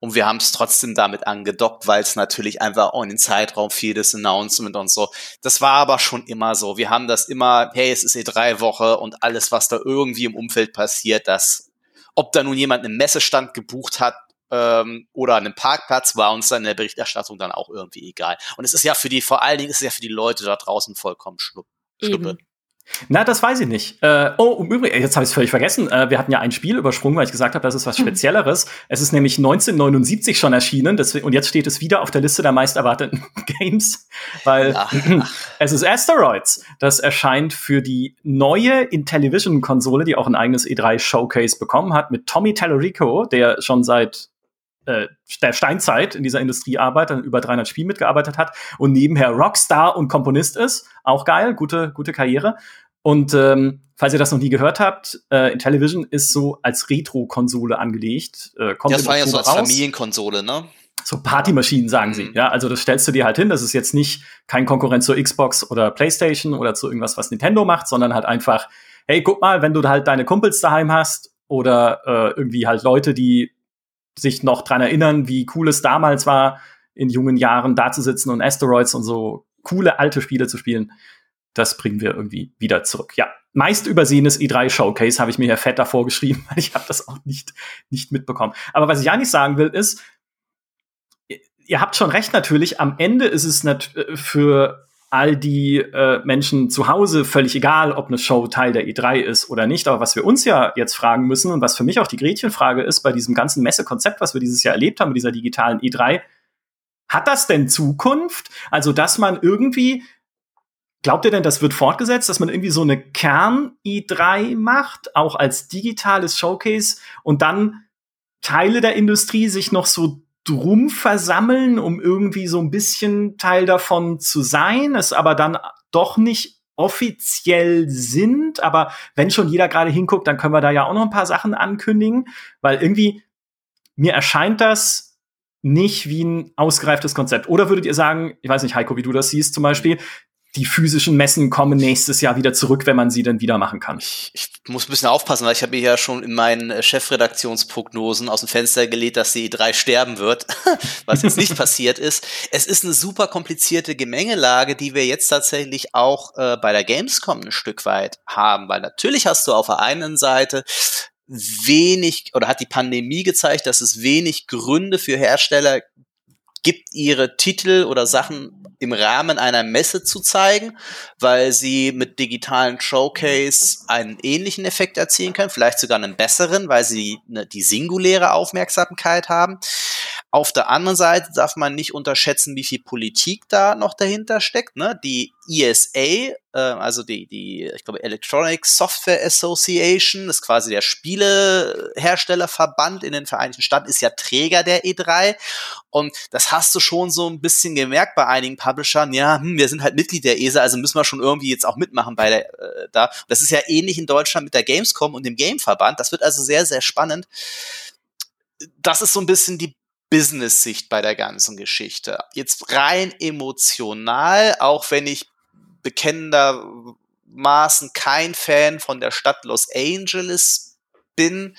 Speaker 4: Und wir haben es trotzdem damit angedockt, weil es natürlich einfach auch in den Zeitraum fiel, das Announcement und so. Das war aber schon immer so. Wir haben das immer, hey, es ist eh drei Woche und alles, was da irgendwie im Umfeld passiert, das, ob da nun jemand einen Messestand gebucht hat, ähm, oder einen Parkplatz war uns dann in der Berichterstattung dann auch irgendwie egal. Und es ist ja für die, vor allen Dingen ist es ja für die Leute da draußen vollkommen schlupp. Schnuppe.
Speaker 1: Na, das weiß ich nicht. Äh, oh, im Übrigen, jetzt habe ich es völlig vergessen. Äh, wir hatten ja ein Spiel übersprungen, weil ich gesagt habe, das ist was hm. Spezielleres. Hm. Es ist nämlich 1979 schon erschienen deswegen, und jetzt steht es wieder auf der Liste der meist erwarteten Games, weil ach, ach. es ist Asteroids. Das erscheint für die neue Intellivision-Konsole, die auch ein eigenes E3-Showcase bekommen hat, mit Tommy Tallarico, der schon seit äh, der Steinzeit in dieser Industrie arbeitet, über 300 Spiele mitgearbeitet hat und nebenher Rockstar und Komponist ist. Auch geil, gute, gute Karriere. Und ähm, falls ihr das noch nie gehört habt, äh, Intellivision ist so als Retro-Konsole angelegt.
Speaker 4: Äh, kommt das war ja so als raus. Familienkonsole, ne?
Speaker 1: So Partymaschinen, sagen mhm. sie. Ja, also das stellst du dir halt hin. Das ist jetzt nicht kein Konkurrent zur Xbox oder PlayStation oder zu irgendwas, was Nintendo macht, sondern halt einfach, hey, guck mal, wenn du halt deine Kumpels daheim hast oder äh, irgendwie halt Leute, die sich noch dran erinnern, wie cool es damals war, in jungen Jahren da zu sitzen und Asteroids und so coole alte Spiele zu spielen. Das bringen wir irgendwie wieder zurück. Ja, meist übersehenes E3 Showcase habe ich mir hier fett davor geschrieben, weil ich habe das auch nicht, nicht mitbekommen. Aber was ich eigentlich sagen will, ist, ihr habt schon recht natürlich, am Ende ist es nat für all die äh, Menschen zu Hause völlig egal, ob eine Show Teil der E3 ist oder nicht. Aber was wir uns ja jetzt fragen müssen und was für mich auch die Gretchenfrage ist bei diesem ganzen Messekonzept, was wir dieses Jahr erlebt haben mit dieser digitalen E3, hat das denn Zukunft? Also, dass man irgendwie, glaubt ihr denn, das wird fortgesetzt, dass man irgendwie so eine Kern-E3 macht, auch als digitales Showcase und dann Teile der Industrie sich noch so drum versammeln, um irgendwie so ein bisschen Teil davon zu sein, es aber dann doch nicht offiziell sind, aber wenn schon jeder gerade hinguckt, dann können wir da ja auch noch ein paar Sachen ankündigen, weil irgendwie mir erscheint das nicht wie ein ausgereiftes Konzept. Oder würdet ihr sagen, ich weiß nicht, Heiko, wie du das siehst zum Beispiel, die physischen Messen kommen nächstes Jahr wieder zurück, wenn man sie dann wieder machen kann.
Speaker 4: Ich, ich muss ein bisschen aufpassen, weil ich habe mir ja schon in meinen äh, Chefredaktionsprognosen aus dem Fenster gelegt, dass die E3 sterben wird, was jetzt nicht passiert ist. Es ist eine super komplizierte Gemengelage, die wir jetzt tatsächlich auch äh, bei der Gamescom ein Stück weit haben, weil natürlich hast du auf der einen Seite wenig oder hat die Pandemie gezeigt, dass es wenig Gründe für Hersteller gibt, ihre Titel oder Sachen im Rahmen einer Messe zu zeigen, weil sie mit digitalen Showcase einen ähnlichen Effekt erzielen können, vielleicht sogar einen besseren, weil sie eine, die singuläre Aufmerksamkeit haben. Auf der anderen Seite darf man nicht unterschätzen, wie viel Politik da noch dahinter steckt. Ne? Die ESA, äh, also die, die, ich glaube, Electronic Software Association, ist quasi der Spieleherstellerverband in den Vereinigten Staaten, ist ja Träger der E3. Und das hast du schon so ein bisschen gemerkt bei einigen Publishern. Ja, hm, wir sind halt Mitglied der ESA, also müssen wir schon irgendwie jetzt auch mitmachen bei der, äh, da. Das ist ja ähnlich in Deutschland mit der Gamescom und dem Gameverband. Das wird also sehr, sehr spannend das ist so ein bisschen die Business-Sicht bei der ganzen Geschichte. Jetzt rein emotional, auch wenn ich bekennendermaßen kein Fan von der Stadt Los Angeles bin,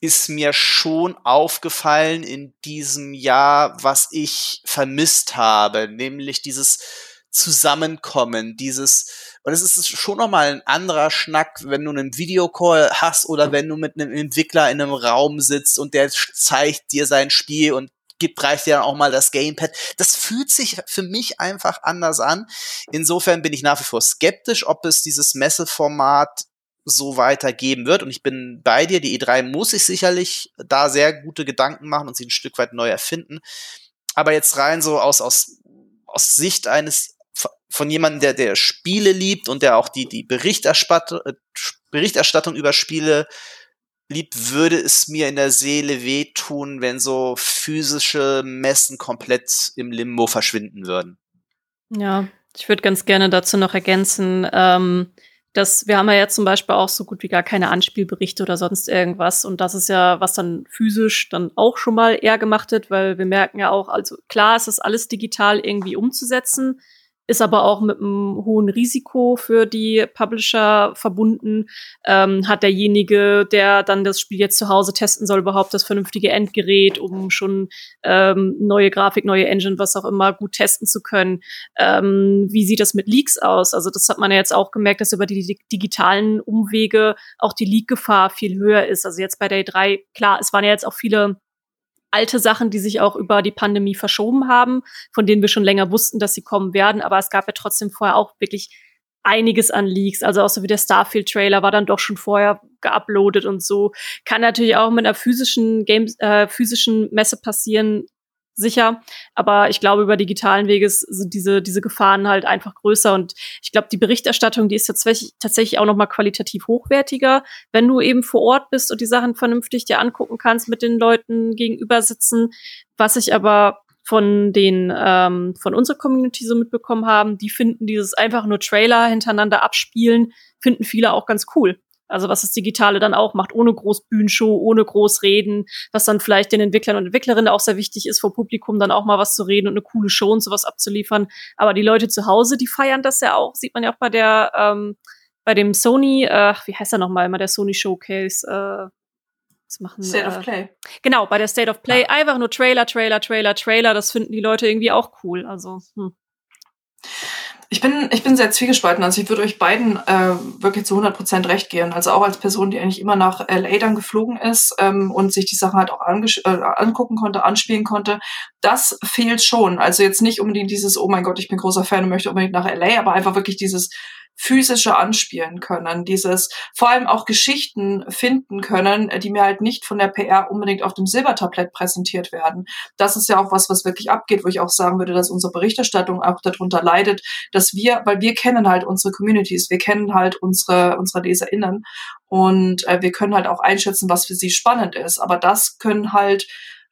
Speaker 4: ist mir schon aufgefallen in diesem Jahr, was ich vermisst habe, nämlich dieses Zusammenkommen, dieses, und es ist schon nochmal ein anderer Schnack, wenn du einen Videocall hast oder wenn du mit einem Entwickler in einem Raum sitzt und der zeigt dir sein Spiel und gibt, reicht dir dann auch mal das Gamepad. Das fühlt sich für mich einfach anders an. Insofern bin ich nach wie vor skeptisch, ob es dieses Messeformat so weitergeben wird. Und ich bin bei dir, die E3 muss sich sicherlich da sehr gute Gedanken machen und sie ein Stück weit neu erfinden. Aber jetzt rein so aus, aus, aus Sicht eines von jemandem, der, der Spiele liebt und der auch die, die Berichterstattung, äh, Berichterstattung über Spiele liebt, würde es mir in der Seele wehtun, wenn so physische Messen komplett im Limbo verschwinden würden.
Speaker 2: Ja, ich würde ganz gerne dazu noch ergänzen, ähm, dass wir haben ja jetzt zum Beispiel auch so gut wie gar keine Anspielberichte oder sonst irgendwas. Und das ist ja, was dann physisch dann auch schon mal eher gemacht wird, weil wir merken ja auch, also klar, es ist alles digital irgendwie umzusetzen ist aber auch mit einem hohen Risiko für die Publisher verbunden. Ähm, hat derjenige, der dann das Spiel jetzt zu Hause testen soll, überhaupt das vernünftige Endgerät, um schon ähm, neue Grafik, neue Engine, was auch immer, gut testen zu können? Ähm, wie sieht das mit Leaks aus? Also das hat man ja jetzt auch gemerkt, dass über die digitalen Umwege auch die Leak-Gefahr viel höher ist. Also jetzt bei der E3, klar, es waren ja jetzt auch viele alte Sachen, die sich auch über die Pandemie verschoben haben, von denen wir schon länger wussten, dass sie kommen werden. Aber es gab ja trotzdem vorher auch wirklich einiges an Leaks. Also auch so wie der Starfield-Trailer war dann doch schon vorher geuploadet und so. Kann natürlich auch mit einer physischen Games, äh, physischen Messe passieren, sicher. Aber ich glaube, über digitalen Wege sind diese, diese Gefahren halt einfach größer. Und ich glaube, die Berichterstattung, die ist tatsächlich, tatsächlich auch noch mal qualitativ hochwertiger, wenn du eben vor Ort bist und die Sachen vernünftig dir angucken kannst, mit den Leuten gegenüber sitzen. Was ich aber von den ähm, von unserer Community so mitbekommen haben, die finden dieses einfach nur Trailer hintereinander abspielen, finden viele auch ganz cool. Also was das Digitale dann auch macht, ohne Großbühnenshow, ohne Großreden, was dann vielleicht den Entwicklern und Entwicklerinnen auch sehr wichtig ist, vor Publikum dann auch mal was zu reden und eine coole Show und sowas abzuliefern. Aber die Leute zu Hause, die feiern das ja auch, sieht man ja auch bei der, ähm, bei dem Sony, äh, wie heißt er nochmal, immer der Sony Showcase, äh, was machen,
Speaker 3: State äh, of Play.
Speaker 2: Genau, bei der State of Play. Ja. Einfach nur Trailer, Trailer, Trailer, Trailer. Das finden die Leute irgendwie auch cool. Also, hm.
Speaker 3: Ich bin, ich bin sehr zwiegespalten. Also ich würde euch beiden äh, wirklich zu 100 Prozent recht gehen. Also auch als Person, die eigentlich immer nach LA dann geflogen ist ähm, und sich die Sachen halt auch äh, angucken konnte, anspielen konnte. Das fehlt schon. Also jetzt nicht unbedingt dieses, oh mein Gott, ich bin großer Fan und möchte unbedingt nach LA, aber einfach wirklich dieses physische anspielen können, dieses vor allem auch Geschichten finden können, die mir halt nicht von der PR unbedingt auf dem Silbertablett präsentiert werden. Das ist ja auch was, was wirklich abgeht, wo ich auch sagen würde, dass unsere Berichterstattung auch darunter leidet, dass wir, weil wir kennen halt unsere Communities, wir kennen halt unsere, unsere LeserInnen und äh, wir können halt auch einschätzen, was für sie spannend ist. Aber das können halt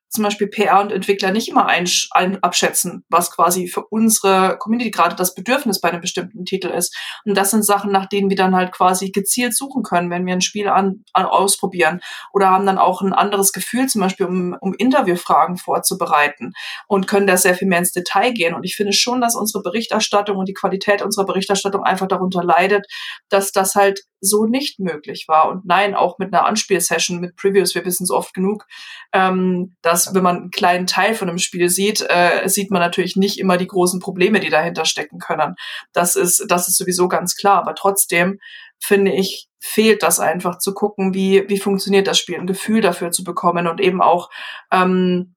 Speaker 3: zum Beispiel PR und Entwickler nicht immer ein, ein, abschätzen, was quasi für unsere Community gerade das Bedürfnis bei einem bestimmten Titel ist. Und das sind Sachen, nach denen wir dann halt quasi gezielt suchen können, wenn wir ein Spiel an, an ausprobieren oder haben dann auch ein anderes Gefühl, zum Beispiel um, um Interviewfragen vorzubereiten und können da sehr viel mehr ins Detail gehen. Und ich finde schon, dass unsere Berichterstattung und die Qualität unserer Berichterstattung einfach darunter leidet, dass das halt so nicht möglich war. Und nein, auch mit einer Anspielsession, mit Previews, wir wissen es oft genug, ähm, dass wenn man einen kleinen Teil von einem Spiel sieht, äh, sieht man natürlich nicht immer die großen Probleme, die dahinter stecken können. Das ist, das ist sowieso ganz klar. Aber trotzdem finde ich, fehlt das einfach zu gucken, wie, wie funktioniert das Spiel, ein Gefühl dafür zu bekommen und eben auch, ähm,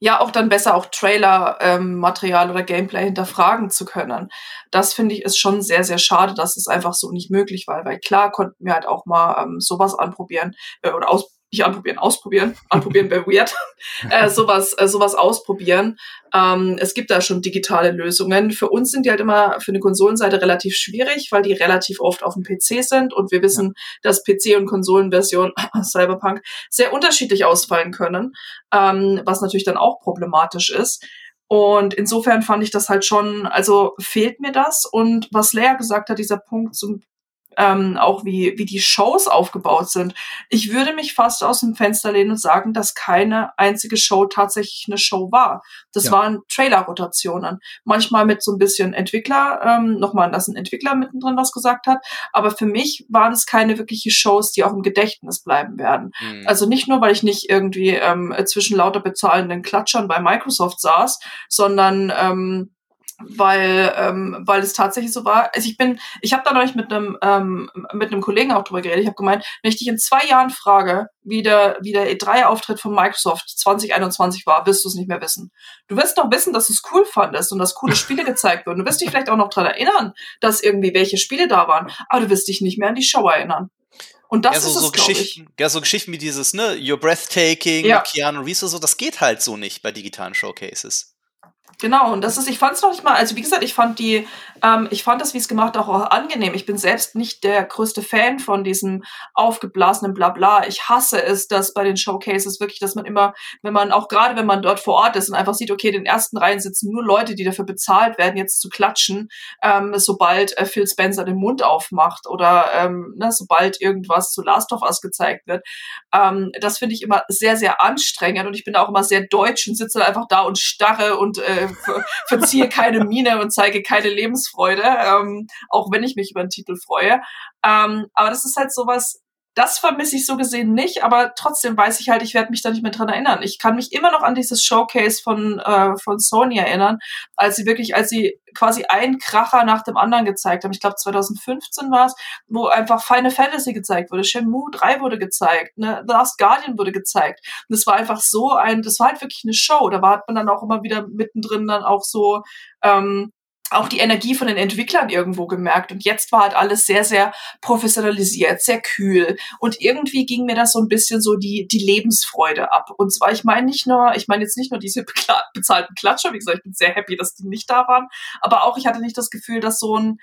Speaker 3: ja, auch dann besser auch Trailer-Material ähm, oder Gameplay hinterfragen zu können. Das finde ich ist schon sehr, sehr schade, dass es einfach so nicht möglich war, weil klar konnten wir halt auch mal ähm, sowas anprobieren äh, oder aus nicht anprobieren, ausprobieren, anprobieren wäre weird, äh, sowas, äh, sowas ausprobieren. Ähm, es gibt da schon digitale Lösungen. Für uns sind die halt immer für eine Konsolenseite relativ schwierig, weil die relativ oft auf dem PC sind und wir wissen, ja. dass PC- und Konsolenversion Cyberpunk sehr unterschiedlich ausfallen können, ähm, was natürlich dann auch problematisch ist. Und insofern fand ich das halt schon, also fehlt mir das. Und was Lea gesagt hat, dieser Punkt zum ähm, auch wie, wie die Shows aufgebaut sind. Ich würde mich fast aus dem Fenster lehnen und sagen, dass keine einzige Show tatsächlich eine Show war. Das ja. waren Trailer-Rotationen. Manchmal mit so ein bisschen Entwickler, ähm, nochmal, dass ein Entwickler mittendrin was gesagt hat. Aber für mich waren es keine wirkliche Shows, die auch im Gedächtnis bleiben werden. Mhm. Also nicht nur, weil ich nicht irgendwie ähm, zwischen lauter bezahlenden Klatschern bei Microsoft saß, sondern ähm, weil ähm, weil es tatsächlich so war. Also ich bin, ich habe da neulich mit einem ähm, mit einem Kollegen auch drüber geredet. Ich habe gemeint, wenn ich dich in zwei Jahren frage, wie der wie der E3-Auftritt von Microsoft 2021 war, wirst du es nicht mehr wissen. Du wirst doch wissen, dass du es cool fandest und dass coole Spiele gezeigt wurden. Du wirst dich vielleicht auch noch dran erinnern, dass irgendwie welche Spiele da waren, aber du wirst dich nicht mehr an die Show erinnern. Und das
Speaker 4: ja, so,
Speaker 3: ist es,
Speaker 4: so Geschichten, ich. ja, so Geschichten wie dieses, ne, You're Breathtaking, ja. Keanu Reeves, so, das geht halt so nicht bei digitalen Showcases.
Speaker 3: Genau, und das ist, ich fand es noch nicht mal, also wie gesagt, ich fand die, ähm, ich fand das, wie es gemacht, auch, auch angenehm. Ich bin selbst nicht der größte Fan von diesem aufgeblasenen Blabla. Ich hasse es, dass bei den Showcases wirklich, dass man immer, wenn man, auch gerade wenn man dort vor Ort ist und einfach sieht, okay, in den ersten Reihen sitzen nur Leute, die dafür bezahlt werden, jetzt zu klatschen, ähm, sobald äh, Phil Spencer den Mund aufmacht oder ähm, ne, sobald irgendwas zu Last of Us gezeigt wird. Ähm, das finde ich immer sehr, sehr anstrengend und ich bin auch immer sehr deutsch und sitze einfach da und starre und äh, verziehe keine Miene und zeige keine Lebensfreude, ähm, auch wenn ich mich über den Titel freue. Ähm, aber das ist halt sowas, das vermisse ich so gesehen nicht, aber trotzdem weiß ich halt, ich werde mich da nicht mehr dran erinnern. Ich kann mich immer noch an dieses Showcase von, äh, von Sony erinnern, als sie wirklich, als sie quasi einen Kracher nach dem anderen gezeigt haben. Ich glaube 2015 war es, wo einfach Final Fantasy gezeigt wurde, Shenmue 3 wurde gezeigt, ne? The Last Guardian wurde gezeigt. Und das war einfach so ein, das war halt wirklich eine Show. Da war man dann auch immer wieder mittendrin dann auch so ähm, auch die Energie von den Entwicklern irgendwo gemerkt. Und jetzt war halt alles sehr, sehr professionalisiert, sehr kühl. Und irgendwie ging mir das so ein bisschen so die, die Lebensfreude ab. Und zwar, ich meine nicht nur, ich meine jetzt nicht nur diese bezahlten Klatscher, wie gesagt, ich bin sehr happy, dass die nicht da waren, aber auch ich hatte nicht das Gefühl, dass so ein,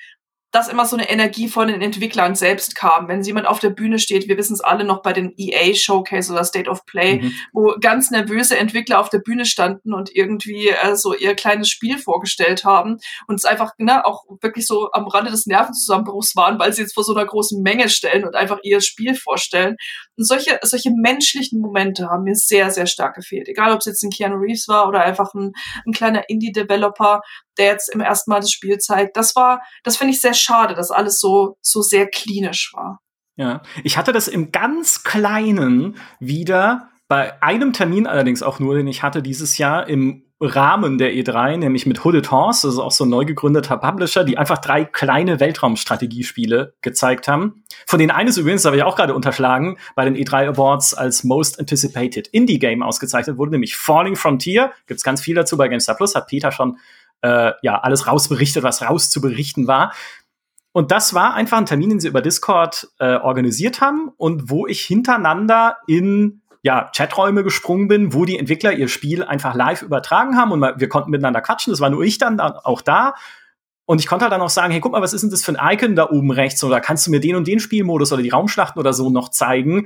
Speaker 3: dass immer so eine Energie von den Entwicklern selbst kam. Wenn jemand auf der Bühne steht, wir wissen es alle noch bei den EA Showcase oder State of Play, mhm. wo ganz nervöse Entwickler auf der Bühne standen und irgendwie äh, so ihr kleines Spiel vorgestellt haben und es einfach ne, auch wirklich so am Rande des Nervenzusammenbruchs waren, weil sie jetzt vor so einer großen Menge stellen und einfach ihr Spiel vorstellen. Und solche, solche menschlichen Momente haben mir sehr, sehr stark gefehlt. Egal, ob es jetzt ein Keanu Reeves war oder einfach ein, ein kleiner Indie-Developer, der jetzt im ersten Mal das Spiel zeigt. Das war, das finde ich sehr schade, dass alles so, so sehr klinisch war.
Speaker 1: Ja, ich hatte das im ganz Kleinen wieder bei einem Termin allerdings auch nur, den ich hatte dieses Jahr im Rahmen der E3, nämlich mit Hooded Horse, also auch so ein neu gegründeter Publisher, die einfach drei kleine Weltraumstrategiespiele gezeigt haben. Von denen eines übrigens, das habe ich auch gerade unterschlagen, bei den E3 Awards als Most Anticipated Indie Game ausgezeichnet wurde, nämlich Falling Frontier. Gibt's ganz viel dazu bei GameStar Plus, hat Peter schon äh, ja alles rausberichtet, was rauszuberichten war. Und das war einfach ein Termin, den sie über Discord äh, organisiert haben und wo ich hintereinander in ja, Chaträume gesprungen bin, wo die Entwickler ihr Spiel einfach live übertragen haben und wir konnten miteinander quatschen. Das war nur ich dann auch da. Und ich konnte halt dann auch sagen, hey, guck mal, was ist denn das für ein Icon da oben rechts? Oder kannst du mir den und den Spielmodus oder die Raumschlachten oder so noch zeigen?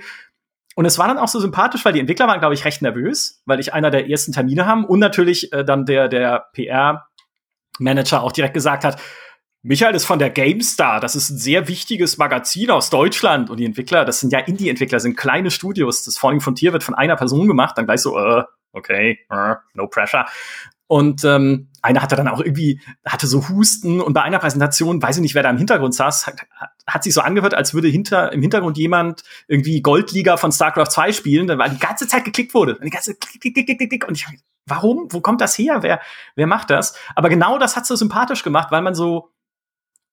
Speaker 1: Und es war dann auch so sympathisch, weil die Entwickler waren, glaube ich, recht nervös, weil ich einer der ersten Termine haben und natürlich äh, dann der, der PR-Manager auch direkt gesagt hat, Michael ist von der GameStar. Das ist ein sehr wichtiges Magazin aus Deutschland. Und die Entwickler, das sind ja Indie-Entwickler, sind kleine Studios. Das Falling Frontier wird von einer Person gemacht. Dann gleich so, äh, okay, äh, no pressure. Und ähm, einer hatte dann auch irgendwie, hatte so Husten und bei einer Präsentation, weiß ich nicht, wer da im Hintergrund saß, hat, hat sich so angehört, als würde hinter, im Hintergrund jemand irgendwie Goldliga von StarCraft 2 spielen, dann war die ganze Zeit geklickt wurde. Die ganze klick, klick, klick, klick, klick. Und ich, warum? Wo kommt das her? Wer, wer macht das? Aber genau das hat so sympathisch gemacht, weil man so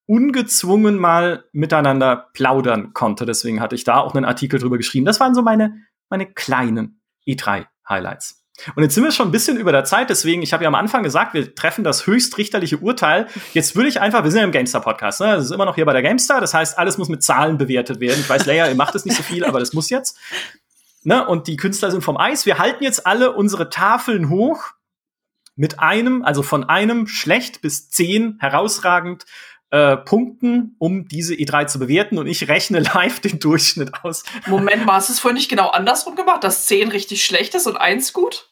Speaker 1: ungezwungen mal miteinander plaudern konnte. Deswegen hatte ich da auch einen Artikel drüber geschrieben. Das waren so meine, meine kleinen E3-Highlights. Und jetzt sind wir schon ein bisschen über der Zeit, deswegen, ich habe ja am Anfang gesagt, wir treffen das höchstrichterliche Urteil. Jetzt würde ich einfach, wir sind ja im GameStar-Podcast, ne? Das ist immer noch hier bei der GameStar, das heißt, alles muss mit Zahlen bewertet werden. Ich weiß, Leia, ihr macht es nicht so viel, aber das muss jetzt. ne, und die Künstler sind vom Eis. Wir halten jetzt alle unsere Tafeln hoch mit einem, also von einem schlecht bis zehn herausragend äh, Punkten, um diese E3 zu bewerten. Und ich rechne live den Durchschnitt aus.
Speaker 3: Moment mal, hast du es vorhin nicht genau andersrum gemacht, dass zehn richtig schlecht ist und eins gut?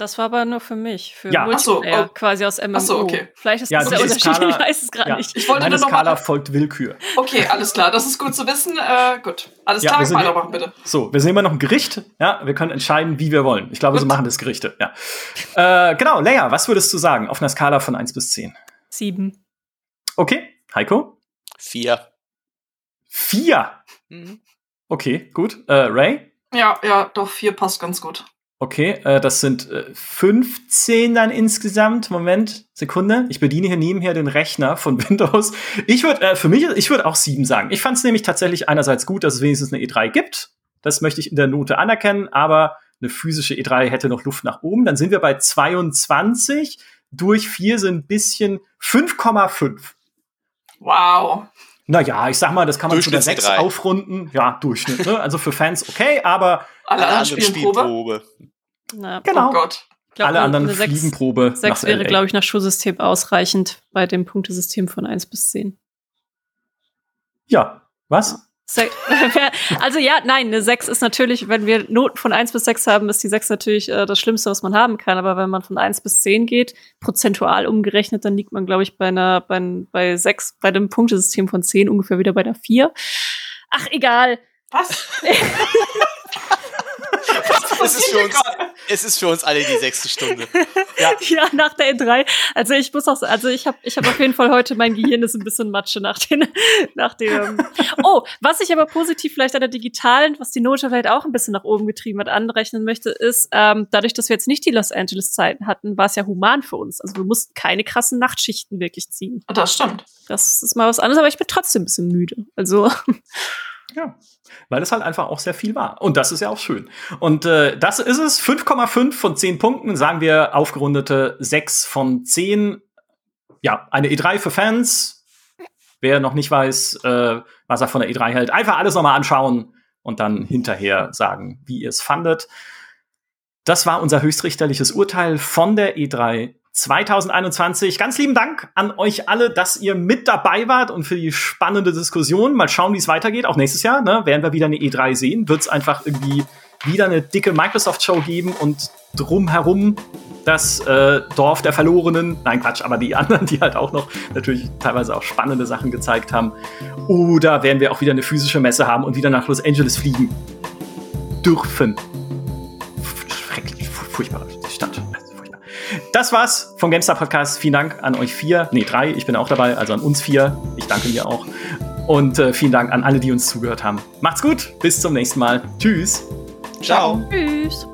Speaker 2: Das war aber nur für mich, für
Speaker 1: ja.
Speaker 2: Multiplayer,
Speaker 3: so, oh.
Speaker 2: quasi aus MMO.
Speaker 3: so, okay.
Speaker 2: Vielleicht ist
Speaker 1: ja,
Speaker 2: das der Unterschied, Skala, ich weiß es gerade
Speaker 1: ja.
Speaker 2: nicht.
Speaker 3: Ich wollte
Speaker 1: Meine
Speaker 3: nur noch
Speaker 1: Skala
Speaker 3: mal
Speaker 1: folgt Willkür.
Speaker 3: Okay, alles klar, das ist gut zu wissen. Äh, gut, alles
Speaker 1: ja,
Speaker 3: klar,
Speaker 1: wir
Speaker 3: weitermachen bitte.
Speaker 1: So, wir sind immer noch ein Gericht. Ja, wir können entscheiden, wie wir wollen. Ich glaube, gut. so machen das Gerichte. Ja. Äh, genau, Leia, was würdest du sagen auf einer Skala von 1 bis 10?
Speaker 2: Sieben.
Speaker 1: Okay, Heiko?
Speaker 4: Vier.
Speaker 1: Vier? Mhm. Okay, gut. Äh, Ray?
Speaker 3: Ja, ja, doch, vier passt ganz gut.
Speaker 1: Okay, äh, das sind äh, 15 dann insgesamt. Moment, Sekunde. Ich bediene hier nebenher den Rechner von Windows. Ich würde äh, für mich, ich würde auch sieben sagen. Ich fand es nämlich tatsächlich einerseits gut, dass es wenigstens eine E3 gibt. Das möchte ich in der Note anerkennen, aber eine physische E3 hätte noch Luft nach oben. Dann sind wir bei 22. Durch vier sind ein bisschen 5,5.
Speaker 3: Wow.
Speaker 1: Naja, ich sag mal, das kann man zu der 6 aufrunden. Ja, Durchschnitt. Ne? Also für Fans okay, aber
Speaker 3: alle anderen spielen Probe.
Speaker 2: Na,
Speaker 1: genau.
Speaker 3: Oh Gott.
Speaker 1: Glaub, Alle anderen Fliegenprobe.
Speaker 2: 6 wäre, glaube ich, nach Schulsystem ausreichend bei dem Punktesystem von 1 bis 10.
Speaker 1: Ja, was?
Speaker 2: Also ja, nein, eine 6 ist natürlich, wenn wir Noten von 1 bis 6 haben, ist die 6 natürlich äh, das Schlimmste, was man haben kann. Aber wenn man von 1 bis 10 geht, prozentual umgerechnet, dann liegt man, glaube ich, bei einer, bei, bei 6, bei dem Punktesystem von 10 ungefähr wieder bei der 4. Ach, egal.
Speaker 3: Was?
Speaker 4: es, ist für uns, es ist für uns alle die sechste Stunde.
Speaker 2: Ja, ja nach der E3. Also ich muss auch, also ich habe ich hab auf jeden Fall heute, mein Gehirn ist ein bisschen Matsche nach, den, nach dem. Oh, was ich aber positiv vielleicht an der digitalen, was die Note vielleicht auch ein bisschen nach oben getrieben hat, anrechnen möchte, ist, ähm, dadurch, dass wir jetzt nicht die Los Angeles-Zeiten hatten, war es ja human für uns. Also wir mussten keine krassen Nachtschichten wirklich ziehen.
Speaker 3: Das stimmt.
Speaker 2: Das ist mal was anderes, aber ich bin trotzdem ein bisschen müde. Also.
Speaker 1: Ja, weil es halt einfach auch sehr viel war. Und das ist ja auch schön. Und äh, das ist es. 5,5 von 10 Punkten, sagen wir aufgerundete 6 von 10. Ja, eine E3 für Fans. Wer noch nicht weiß, äh, was er von der E3 hält, einfach alles nochmal anschauen und dann hinterher sagen, wie ihr es fandet. Das war unser höchstrichterliches Urteil von der E3 2021. Ganz lieben Dank an euch alle, dass ihr mit dabei wart und für die spannende Diskussion. Mal schauen, wie es weitergeht. Auch nächstes Jahr ne, werden wir wieder eine E3 sehen. Wird es einfach irgendwie wieder eine dicke Microsoft-Show geben und drumherum das äh, Dorf der Verlorenen. Nein, Quatsch, aber die anderen, die halt auch noch natürlich teilweise auch spannende Sachen gezeigt haben. Oder werden wir auch wieder eine physische Messe haben und wieder nach Los Angeles fliegen dürfen. Schrecklich, furchtbar, die Stadt. Das war's vom GameStar Podcast. Vielen Dank an euch vier. Nee, drei. Ich bin auch dabei. Also an uns vier. Ich danke mir auch. Und äh, vielen Dank an alle, die uns zugehört haben. Macht's gut. Bis zum nächsten Mal. Tschüss.
Speaker 4: Ciao.
Speaker 2: Tschüss.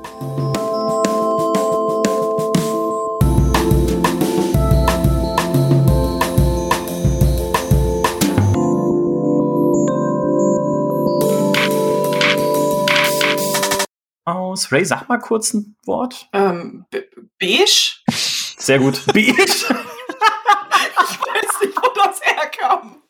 Speaker 1: Aus. Ray, sag mal kurz ein Wort.
Speaker 3: Ähm, beige?
Speaker 1: Sehr gut. Beige?
Speaker 3: ich weiß nicht, wo das herkam.